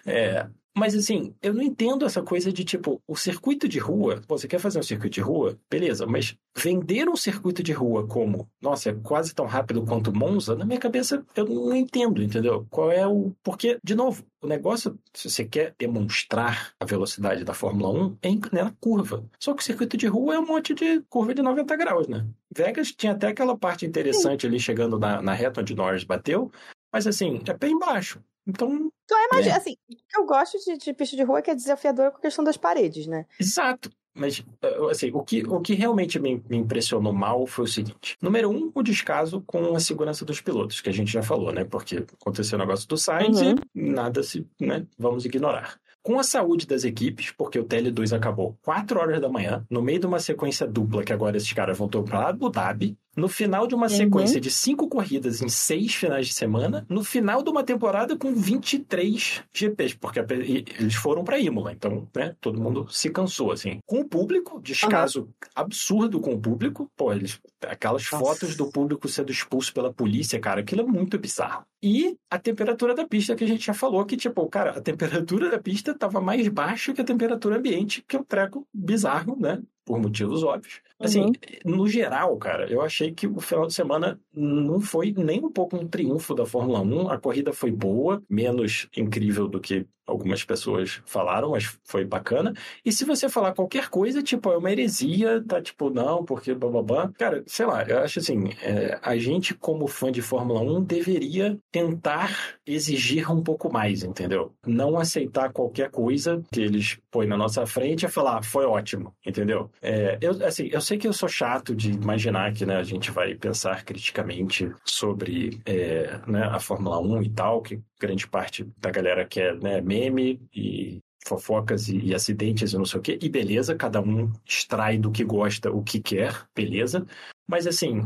é, Mas assim, eu não entendo essa coisa de tipo, o circuito de rua, pô, você quer fazer um circuito de rua? Beleza, mas vender um circuito de rua como, nossa, é quase tão rápido quanto Monza, na minha cabeça eu não entendo, entendeu? Qual é o. Porque, de novo, o negócio, se você quer demonstrar a velocidade da Fórmula 1, é na curva. Só que o circuito de rua é um monte de curva de 90 graus, né? Vegas tinha até aquela parte interessante ali chegando na, na reta onde Norris bateu, mas assim, é bem baixo. Então. Então é mais. É. Assim, o que eu gosto de, de pista de rua é que é desafiador com a questão das paredes, né? Exato. Mas, assim, o que, o que realmente me, me, impressionou mal foi o seguinte. Número um, o descaso com a segurança dos pilotos, que a gente já falou, né? Porque aconteceu o negócio do Sainz uhum. e nada se, né? Vamos ignorar com a saúde das equipes, porque o TL2 acabou 4 horas da manhã, no meio de uma sequência dupla que agora esses caras voltou para Abu Dhabi, no final de uma uhum. sequência de cinco corridas em seis finais de semana, no final de uma temporada com 23 GPs, porque eles foram para Imola, então, né, todo mundo se cansou, assim. Com o público, descaso uhum. absurdo com o público, pô, eles, aquelas Nossa. fotos do público sendo expulso pela polícia, cara, aquilo é muito bizarro. E a temperatura da pista que a gente já falou, que, tipo, cara, a temperatura da pista estava mais baixa que a temperatura ambiente, que é um treco bizarro, né? Por motivos óbvios. Assim, uhum. no geral, cara, eu achei que o final de semana não foi nem um pouco um triunfo da Fórmula 1. A corrida foi boa, menos incrível do que algumas pessoas falaram, mas foi bacana. E se você falar qualquer coisa, tipo, é uma heresia, tá tipo, não, porque blá. Cara, sei lá, eu acho assim, é, a gente, como fã de Fórmula 1, deveria tentar exigir um pouco mais, entendeu? Não aceitar qualquer coisa que eles põem na nossa frente e falar, ah, foi ótimo, entendeu? É, eu, assim, eu sei que eu sou chato de imaginar que né, a gente vai pensar criticamente sobre é, né, a Fórmula 1 e tal, que grande parte da galera quer né, meme e fofocas e, e, acidentes e não sei o quê. E beleza, cada um extrai do que gosta o que quer, beleza. Mas assim,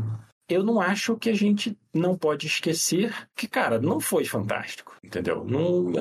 eu não acho que a gente não pode esquecer que, cara, não foi fantástico, entendeu? Não.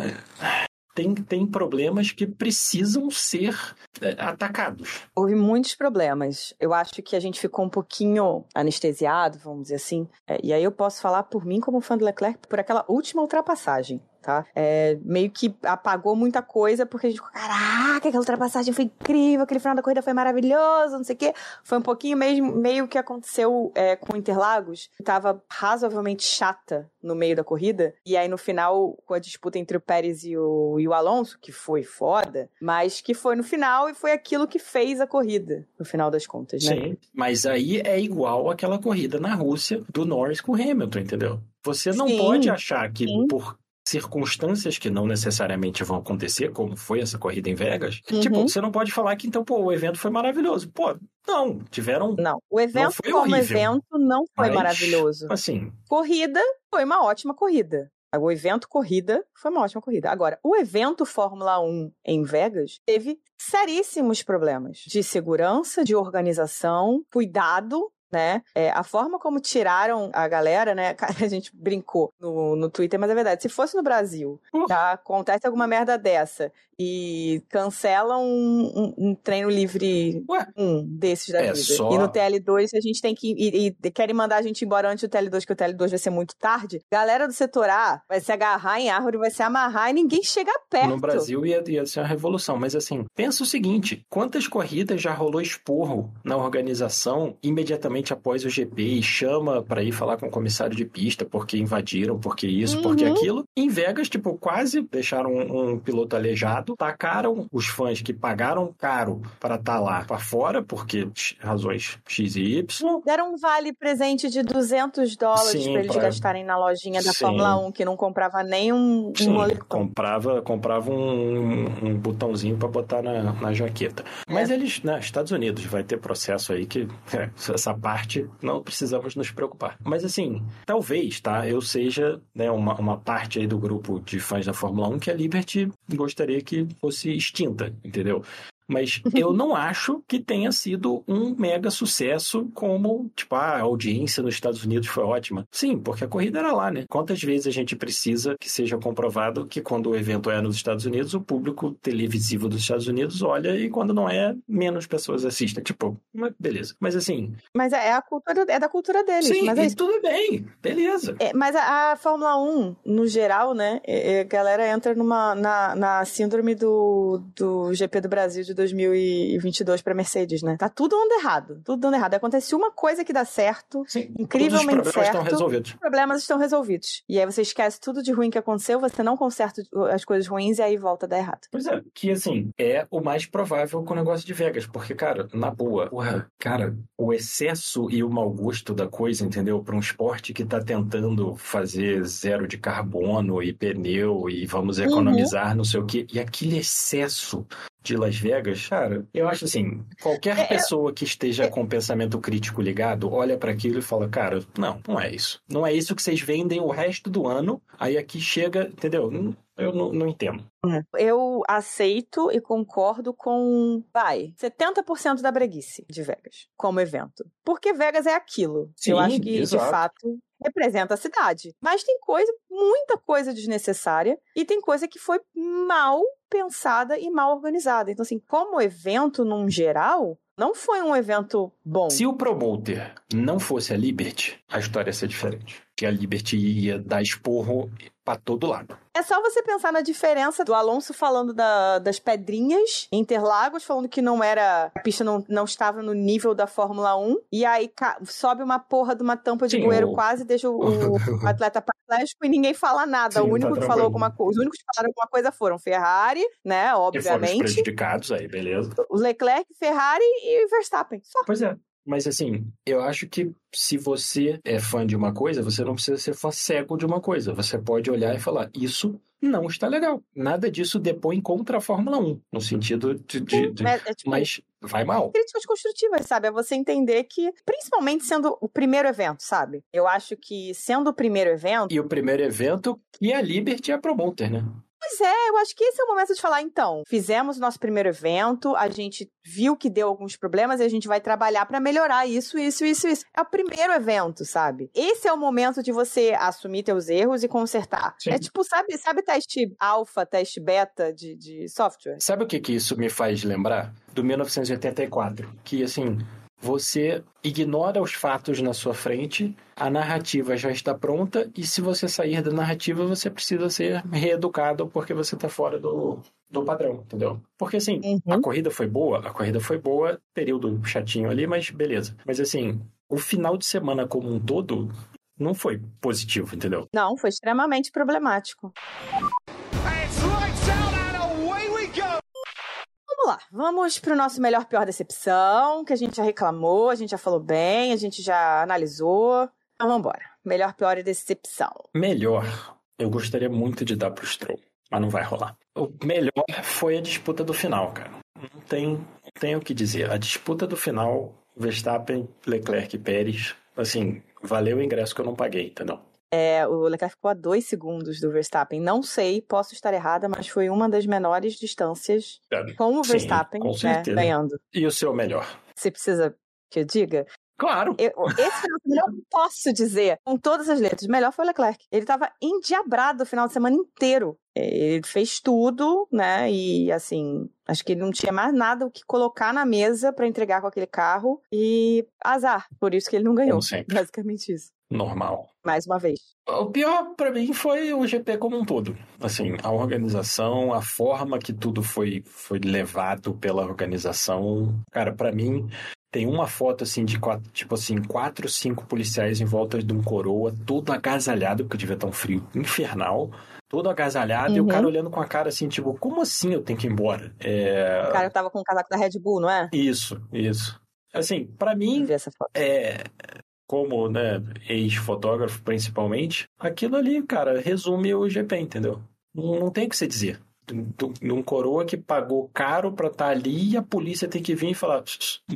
Tem, tem problemas que precisam ser é, atacados. Houve muitos problemas. Eu acho que a gente ficou um pouquinho anestesiado, vamos dizer assim. É, e aí eu posso falar por mim como fã do Leclerc por aquela última ultrapassagem tá? É, meio que apagou muita coisa, porque a gente ficou, caraca, aquela ultrapassagem foi incrível, aquele final da corrida foi maravilhoso, não sei o quê. Foi um pouquinho mesmo, meio que aconteceu é, com Interlagos, que tava razoavelmente chata no meio da corrida, e aí no final, com a disputa entre o Pérez e o, e o Alonso, que foi foda, mas que foi no final e foi aquilo que fez a corrida, no final das contas, né? Sim, mas aí é igual aquela corrida na Rússia do Norris com o Hamilton, entendeu? Você não sim, pode achar que sim. por circunstâncias que não necessariamente vão acontecer, como foi essa corrida em Vegas, uhum. tipo, você não pode falar que então, pô, o evento foi maravilhoso. Pô, não, tiveram. Não, o evento não como horrível, evento não foi mas, maravilhoso. Assim. Corrida foi uma ótima corrida. O evento corrida foi uma ótima corrida. Agora, o evento Fórmula 1 em Vegas teve seríssimos problemas de segurança, de organização, cuidado né? É, a forma como tiraram a galera, né? A gente brincou no, no Twitter, mas é verdade. Se fosse no Brasil, tá? Acontece alguma merda dessa e cancelam um, um, um treino livre Ué, um desses da é vida. Só... E no TL2 a gente tem que. E, e, querem mandar a gente embora antes do TL2, que o TL2 vai ser muito tarde. Galera do setor A vai se agarrar em árvore, vai se amarrar e ninguém chega perto. No Brasil ia, ia ser uma revolução, mas assim, pensa o seguinte: quantas corridas já rolou esporro na organização imediatamente após o GP e chama para ir falar com o comissário de pista porque invadiram, porque isso, uhum. porque aquilo? Em Vegas, tipo, quase deixaram um, um piloto aleijado tacaram os fãs que pagaram caro para estar tá lá para fora, porque razões X e Y. Deram um vale presente de 200 dólares para eles pra... gastarem na lojinha da Sim. Fórmula 1, que não comprava nem um, Sim, comprava, comprava um, um botãozinho para botar na, na jaqueta. Mas é. eles, né, Estados Unidos vai ter processo aí que é, essa parte não precisamos nos preocupar. Mas assim, talvez, tá, eu seja né, uma, uma parte aí do grupo de fãs da Fórmula 1 que a Liberty gostaria que fosse extinta, entendeu? Mas eu não acho que tenha sido um mega sucesso como, tipo, ah, a audiência nos Estados Unidos foi ótima. Sim, porque a corrida era lá, né? Quantas vezes a gente precisa que seja comprovado que quando o evento é nos Estados Unidos, o público televisivo dos Estados Unidos olha e quando não é, menos pessoas assistem. Tipo, beleza. Mas assim. Mas é a cultura, é da cultura deles. Sim, mas é tudo bem, beleza. É, mas a, a, Fórmula 1, no geral, né? É, a galera entra numa, na, na síndrome do, do GP do Brasil de 2022 para Mercedes, né? Tá tudo dando errado. Tudo dando errado. Acontece uma coisa que dá certo, Sim, incrivelmente todos os problemas certo. Estão resolvidos. Os problemas estão resolvidos. E aí você esquece tudo de ruim que aconteceu, você não conserta as coisas ruins e aí volta a dar errado. Pois é, que assim, é o mais provável com o negócio de Vegas, porque, cara, na boa, porra, cara, o excesso e o mau gosto da coisa, entendeu? Para um esporte que tá tentando fazer zero de carbono e pneu e vamos economizar, uhum. não sei o quê, e aquele excesso de Las Vegas, cara, eu acho assim, qualquer é, pessoa que esteja é, com pensamento crítico ligado, olha para aquilo e fala, cara, não, não é isso. Não é isso que vocês vendem o resto do ano, aí aqui chega, entendeu? Eu não, não entendo. É. Eu aceito e concordo com, vai, 70% da breguice de Vegas como evento. Porque Vegas é aquilo. Sim, eu acho que, exato. de fato, representa a cidade. Mas tem coisa, muita coisa desnecessária e tem coisa que foi mal pensada e mal organizada. Então, assim, como evento num geral, não foi um evento bom. Se o promoter não fosse a Liberty, a história ia ser diferente. Que a Liberty ia dar esporro para todo lado. É só você pensar na diferença do Alonso falando da, das pedrinhas Interlagos, falando que não era. A pista não, não estava no nível da Fórmula 1. E aí sobe uma porra de uma tampa de Sim, bueiro o... quase, deixa o, o atleta paraplégico e ninguém fala nada. Sim, o único tá que falou alguma coisa. Os únicos que falaram alguma coisa foram Ferrari, né? Obviamente. E foram prejudicados aí, beleza. Leclerc, Ferrari e Verstappen. Só. Pois é. Mas assim, eu acho que se você é fã de uma coisa, você não precisa ser fã cego de uma coisa. Você pode olhar e falar, isso não está legal. Nada disso depõe contra a Fórmula 1, no sentido de. de, de é, é, tipo, mas vai mal. Críticas construtivas, sabe? É você entender que, principalmente sendo o primeiro evento, sabe? Eu acho que sendo o primeiro evento. E o primeiro evento, e a Liberty é a promoter, né? Pois é, eu acho que esse é o momento de falar, então, fizemos o nosso primeiro evento, a gente viu que deu alguns problemas e a gente vai trabalhar para melhorar isso, isso, isso, isso. É o primeiro evento, sabe? Esse é o momento de você assumir teus erros e consertar. Sim. É tipo, sabe, sabe teste alfa, teste beta de, de software? Sabe o que que isso me faz lembrar? Do 1984, que assim, você ignora os fatos na sua frente, a narrativa já está pronta, e se você sair da narrativa, você precisa ser reeducado porque você está fora do, do padrão, entendeu? Porque assim, uhum. a corrida foi boa, a corrida foi boa, período chatinho ali, mas beleza. Mas assim, o final de semana como um todo não foi positivo, entendeu? Não, foi extremamente problemático. Lá, vamos pro nosso melhor pior decepção, que a gente já reclamou, a gente já falou bem, a gente já analisou. Então vamos embora. Melhor pior decepção. Melhor. Eu gostaria muito de dar pro Stroll, mas não vai rolar. O melhor foi a disputa do final, cara. Não tem, não tem o que dizer. A disputa do final, Verstappen, Leclerc e Pérez, assim, valeu o ingresso que eu não paguei, entendeu? É, o Leclerc ficou a dois segundos do Verstappen. Não sei, posso estar errada, mas foi uma das menores distâncias é, com o Verstappen com né, ganhando. E o seu melhor? Você precisa que eu diga? Claro. Eu, esse final de semana eu posso dizer, com todas as letras, o melhor foi o Leclerc. Ele estava endiabrado o final de semana inteiro. Ele fez tudo, né? E assim, acho que ele não tinha mais nada o que colocar na mesa para entregar com aquele carro. E azar. Por isso que ele não ganhou. Basicamente isso normal. Mais uma vez. O pior para mim foi o GP como um todo. Assim, a organização, a forma que tudo foi, foi levado pela organização. Cara, para mim, tem uma foto assim de quatro, tipo assim, quatro, cinco policiais em volta de um coroa, todo agasalhado, porque devia estar um frio infernal. Todo agasalhado uhum. e o cara uhum. olhando com a cara assim, tipo, como assim eu tenho que ir embora? É... O cara tava com o casaco da Red Bull, não é? Isso, isso. Assim, para mim, é, como né, ex-fotógrafo principalmente, aquilo ali, cara, resume o GP, entendeu? Não, não tem o que você dizer. De um coroa que pagou caro pra estar tá ali e a polícia tem que vir e falar: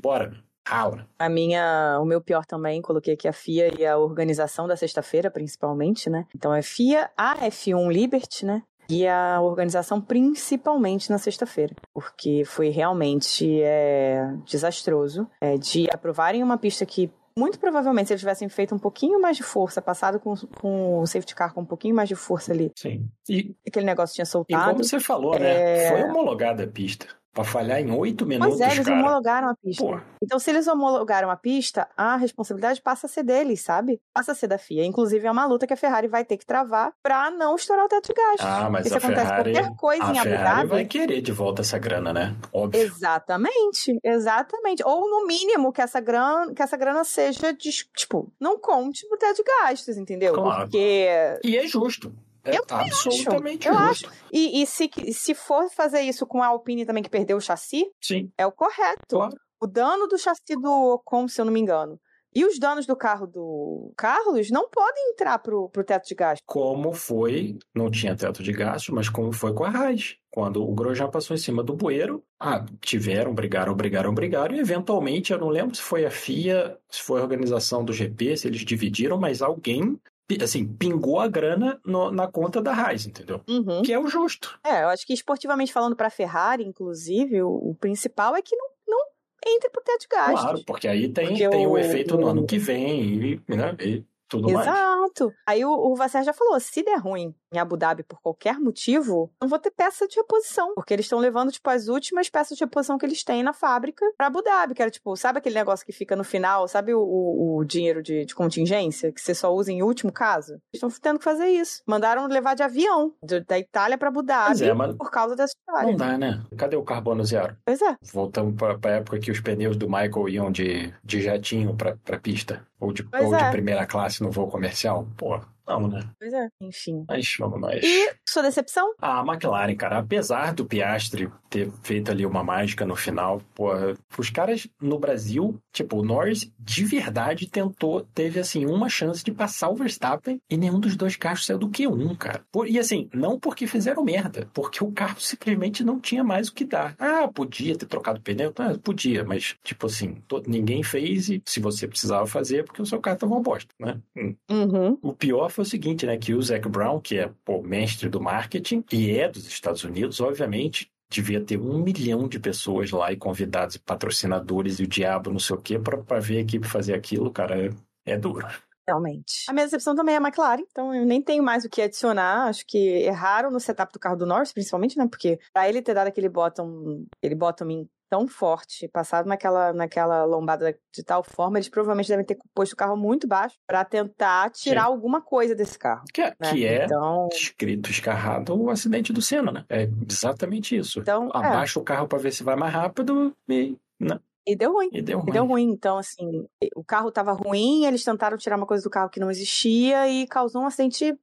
bora, rala. A minha, o meu pior também, coloquei aqui a FIA e a organização da sexta-feira, principalmente, né? Então é FIA, a F1 Liberty, né? e a organização principalmente na sexta-feira, porque foi realmente é, desastroso é, de aprovarem uma pista que muito provavelmente, se eles tivessem feito um pouquinho mais de força, passado com, com o safety car com um pouquinho mais de força ali, Sim. E, aquele negócio tinha e soltado. como você falou, né? é- Foi homologada a pista. Pra falhar em oito minutos, Pois é, eles cara. homologaram a pista. Pô, Então, se eles homologaram a pista, a responsabilidade passa a ser deles, sabe? Passa a ser da FIA. Inclusive, é uma luta que a Ferrari vai ter que travar pra não estourar o teto de gastos. Ah, mas Porque se a acontece Ferrari, qualquer coisa a em Abu Dhabi. vai querer de volta essa grana, né? Óbvio. Exatamente, exatamente. Ou no mínimo que essa grana, que essa grana seja, de, tipo, não conte pro teto de gastos, entendeu? Claro. Porque E é justo. É Eu também absolutamente Eu justo. E, e se, se for fazer isso com a Alpine também, que perdeu o chassi, Sim, é o correto. claro. O dano do chassi do Ocon, se eu não me engano, e os danos do carro do Carlos não podem entrar pro, pro teto de gasto. Como foi, não tinha teto de gasto, mas como foi com a Raiz. Quando o Grosjean passou em cima do bueiro, ah, tiveram, brigaram, brigaram, brigaram, e eventualmente, eu não lembro se foi a FIA, se foi a organização do GP, se eles dividiram, mas alguém, assim, pingou a grana no- na conta da Raiz, entendeu? Uhum. Que é o justo. É, eu acho que esportivamente falando pra Ferrari, inclusive, o, o principal é que não, não entre pro teto de gastos. Claro, porque aí tem, Porque tem o, o- efeito no ano que vem e, né, e tudo mais. Exato. Aí o, o Vasser já falou, se der ruim em Abu Dhabi por qualquer motivo, não vou ter peça de reposição, porque eles estão levando tipo as últimas peças de reposição que eles têm na fábrica pra Abu Dhabi, que era tipo, sabe aquele negócio que fica no final, sabe o, o- o dinheiro de, de contingência que você só usa em último caso? Eles estão tendo que fazer isso. Mandaram levar de avião de- da Itália pra Abu Dhabi é, mas por causa dessa história. não dá, né? Cadê o carbono zero? Pois é. Voltamos para a época que os pneus do Michael iam de, de jatinho para a pista. Ou, de, Pois ou de é. primeira classe no voo comercial. Pô, não, né? Pois é. Enfim. Mas vamos nós. E sua decepção? A McLaren, cara, apesar do Piastri ter feito ali uma mágica no final, porra, os caras no Brasil, tipo, o Norris de verdade tentou, teve assim, uma chance de passar o Verstappen e nenhum dos dois carros saiu do Q1, cara. Por- e assim, não porque fizeram merda, porque o carro simplesmente não tinha mais o que dar. Ah, podia ter trocado pneu? Ah, podia, mas, tipo assim, to- ninguém fez e se você precisava fazer, é porque o seu carro tava uma bosta, né? Hum. Uhum. O pior foi o seguinte, né? Que o Zac Brown, que é pô, mestre do marketing e é dos Estados Unidos, obviamente devia ter um milhão de pessoas lá e convidados e patrocinadores e o diabo, não sei o quê, pra, pra ver a equipe fazer aquilo, cara, é, é duro. Realmente. A minha decepção também é a McLaren, então eu nem tenho mais o que adicionar. Acho que erraram no setup do carro do Norris, principalmente, né? Porque pra ele ter dado aquele bottom, aquele bottom in tão forte, passado naquela, naquela lombada de tal forma, eles provavelmente devem ter posto o carro muito baixo pra tentar tirar Sim. alguma coisa desse carro. Que é, Né? que é Então, escrito escarrado o acidente do Senna, né? É exatamente isso. então é, Abaixa o carro pra ver se vai mais rápido e, né? e deu ruim. e deu ruim. E deu ruim, então assim, o carro tava ruim, eles tentaram tirar uma coisa do carro que não existia e causou um acidente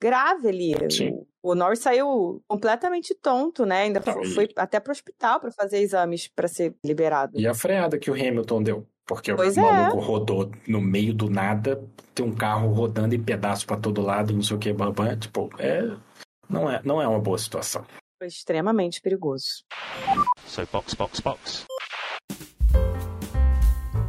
grave ali. Sim. O, Norris saiu completamente tonto, né? Ainda Não, foi, e- até pro hospital pra fazer exames pra ser liberado. E a freada que o Hamilton deu. Porque Pois o é. maluco rodou no meio do nada, tem um carro rodando em pedaço pra todo lado, não sei o que, babã. Tipo, é. Não é, não é uma boa situação. Foi extremamente perigoso. So box, box, box.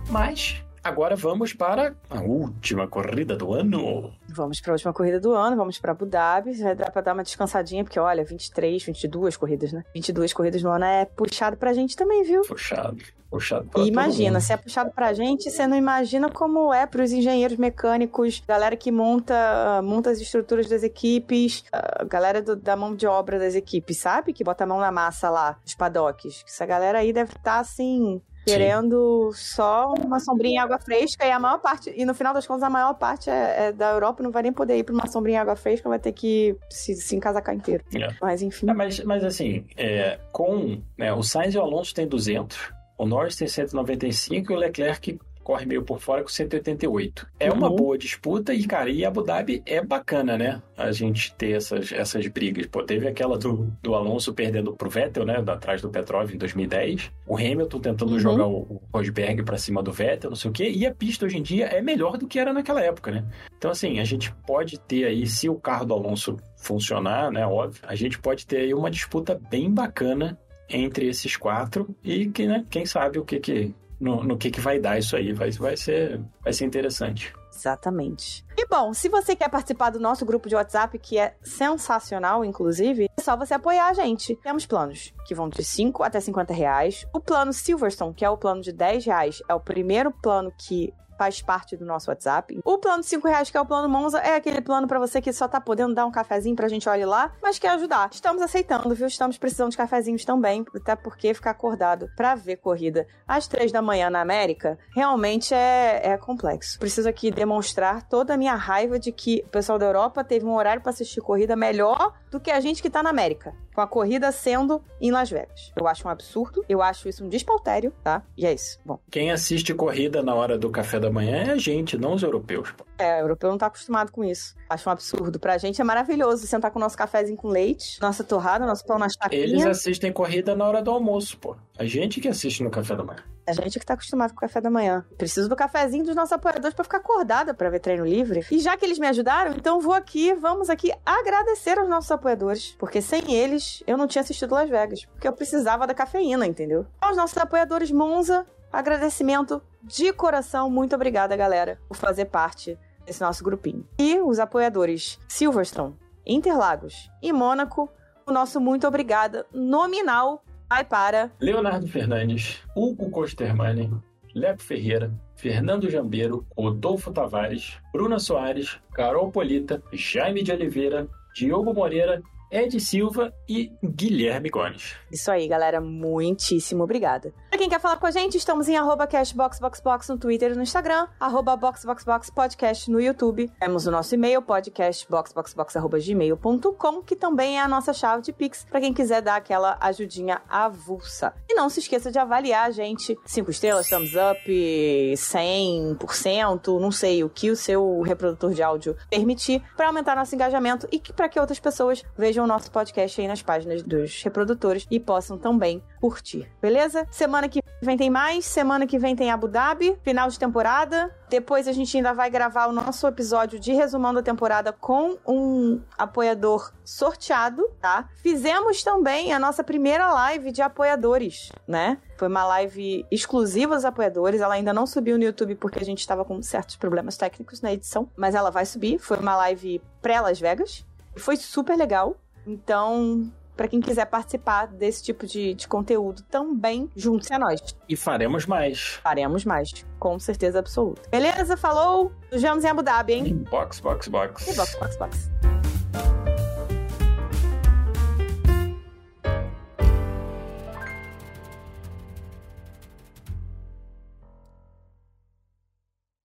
Mas agora vamos para a última corrida do ano. Vamos pra última corrida do ano, vamos pra Abu Dhabi. Vai dar pra dar uma descansadinha, porque olha, 23, 22 corridas, né? 22 corridas no ano é puxado pra gente também, viu? Puxado. Puxado pra E imagina, se é puxado pra gente, você não imagina como é pros engenheiros mecânicos, galera que monta, monta as estruturas das equipes, a galera do- da mão de obra das equipes, sabe? Que bota a mão na massa lá, os paddocks. Essa galera aí deve estar assim. Querendo só uma sombrinha em água fresca e a maior parte, e no final das contas, a maior parte é, é da Europa não vai nem poder ir pra uma sombrinha em água fresca, vai ter que se, se encasacar inteiro. É. Mas enfim. É, mas, mas assim, é, com né, o Sainz e o Alonso tem 200, o Norris tem 195 e o Leclerc corre meio por fora com 188. É uma Uhum. boa disputa e, cara, e Abu Dhabi é bacana, né? A gente ter essas, essas brigas. Pô, teve aquela do, do Alonso perdendo pro Vettel, né? Atrás do Petrov em 2010. O Hamilton tentando Uhum. jogar o, o Rosberg pra cima do Vettel, não sei o quê. E a pista hoje em dia é melhor do que era naquela época, né? Então, assim, a gente pode ter aí, se o carro do Alonso funcionar, né? Óbvio, a gente pode ter aí uma disputa bem bacana entre esses quatro e que, né, quem sabe o que que no, no que que vai dar isso aí, vai, vai ser vai ser interessante. Exatamente. E bom, se você quer participar do nosso grupo de WhatsApp, que é sensacional, inclusive, é só você apoiar a gente. Temos planos que vão de 5 até 50 reais. O plano Silverstone, que é o plano de 10 reais, é o primeiro plano que faz parte do nosso WhatsApp. O plano de 5 reais, que é o plano Monza, é aquele plano para você que só tá podendo dar um cafezinho pra gente olhar lá, mas quer ajudar. Estamos aceitando, viu? Estamos precisando de cafezinhos também, até porque ficar acordado pra ver corrida às 3 da manhã na América realmente é, é complexo. Preciso aqui demonstrar toda a minha raiva de que o pessoal da Europa teve um horário para assistir corrida melhor do que a gente que tá na América. Com a corrida sendo em Las Vegas. Eu acho um absurdo, eu acho isso um despautério, tá? E é isso. Bom. Quem assiste corrida na hora do café da manhã é a gente, não os europeus. É, o europeu não tá acostumado com isso. Acho um absurdo. Pra gente é maravilhoso sentar com o nosso cafezinho com leite, nossa torrada, nosso pão na chacrinha. Eles assistem corrida na hora do almoço, pô. A gente que assiste no café da manhã. A gente que tá acostumado com o café da manhã. Preciso do cafezinho dos nossos apoiadores para ficar acordada para ver treino livre. E já que eles me ajudaram, então vou aqui, vamos aqui agradecer aos nossos apoiadores. Porque sem eles, eu não tinha assistido Las Vegas. Porque eu precisava da cafeína, entendeu? Aos nossos apoiadores Monza, agradecimento de coração. Muito obrigada, galera, por fazer parte desse nosso grupinho. E os apoiadores Silverstone, Interlagos e Mônaco, o nosso muito obrigada nominal vai para. Leonardo Fernandes, Hugo Costermani, Leco Ferreira, Fernando Jambeiro, Rodolfo Tavares, Bruna Soares, Carol Polita, Jaime de Oliveira, Diogo Moreira Ed Silva e Guilherme Gomes. Isso aí, galera. Muitíssimo obrigada. Pra quem quer falar com a gente, estamos em arroba cashboxboxbox no Twitter e no Instagram, arroba boxboxboxpodcast no YouTube. Temos o nosso e-mail, podcastboxboxbox.gmail.com, que também é a nossa chave de Pix, pra quem quiser dar aquela ajudinha avulsa. E não se esqueça de avaliar a gente. Cinco estrelas, thumbs up, 100%, não sei o que o seu reprodutor de áudio permitir, para aumentar nosso engajamento e para que outras pessoas vejam o nosso podcast aí nas páginas dos reprodutores e possam também curtir, beleza? Semana que vem tem mais, semana que vem tem Abu Dhabi, final de temporada. Depois a gente ainda vai gravar o nosso episódio de resumão da temporada com um apoiador sorteado, tá? Fizemos também a nossa primeira live de apoiadores, né? Foi uma live exclusiva aos apoiadores. Ela ainda não subiu no YouTube porque a gente estava com certos problemas técnicos na edição, mas ela vai subir. Foi uma live pré-Las Vegas. Foi super legal. Então, para quem quiser participar desse tipo de, de conteúdo também, junte-se a nós. E faremos mais. Faremos mais, com certeza absoluta. Beleza? Falou? Nos vemos em Abu Dhabi, hein? Box, box, box. E box, box, box.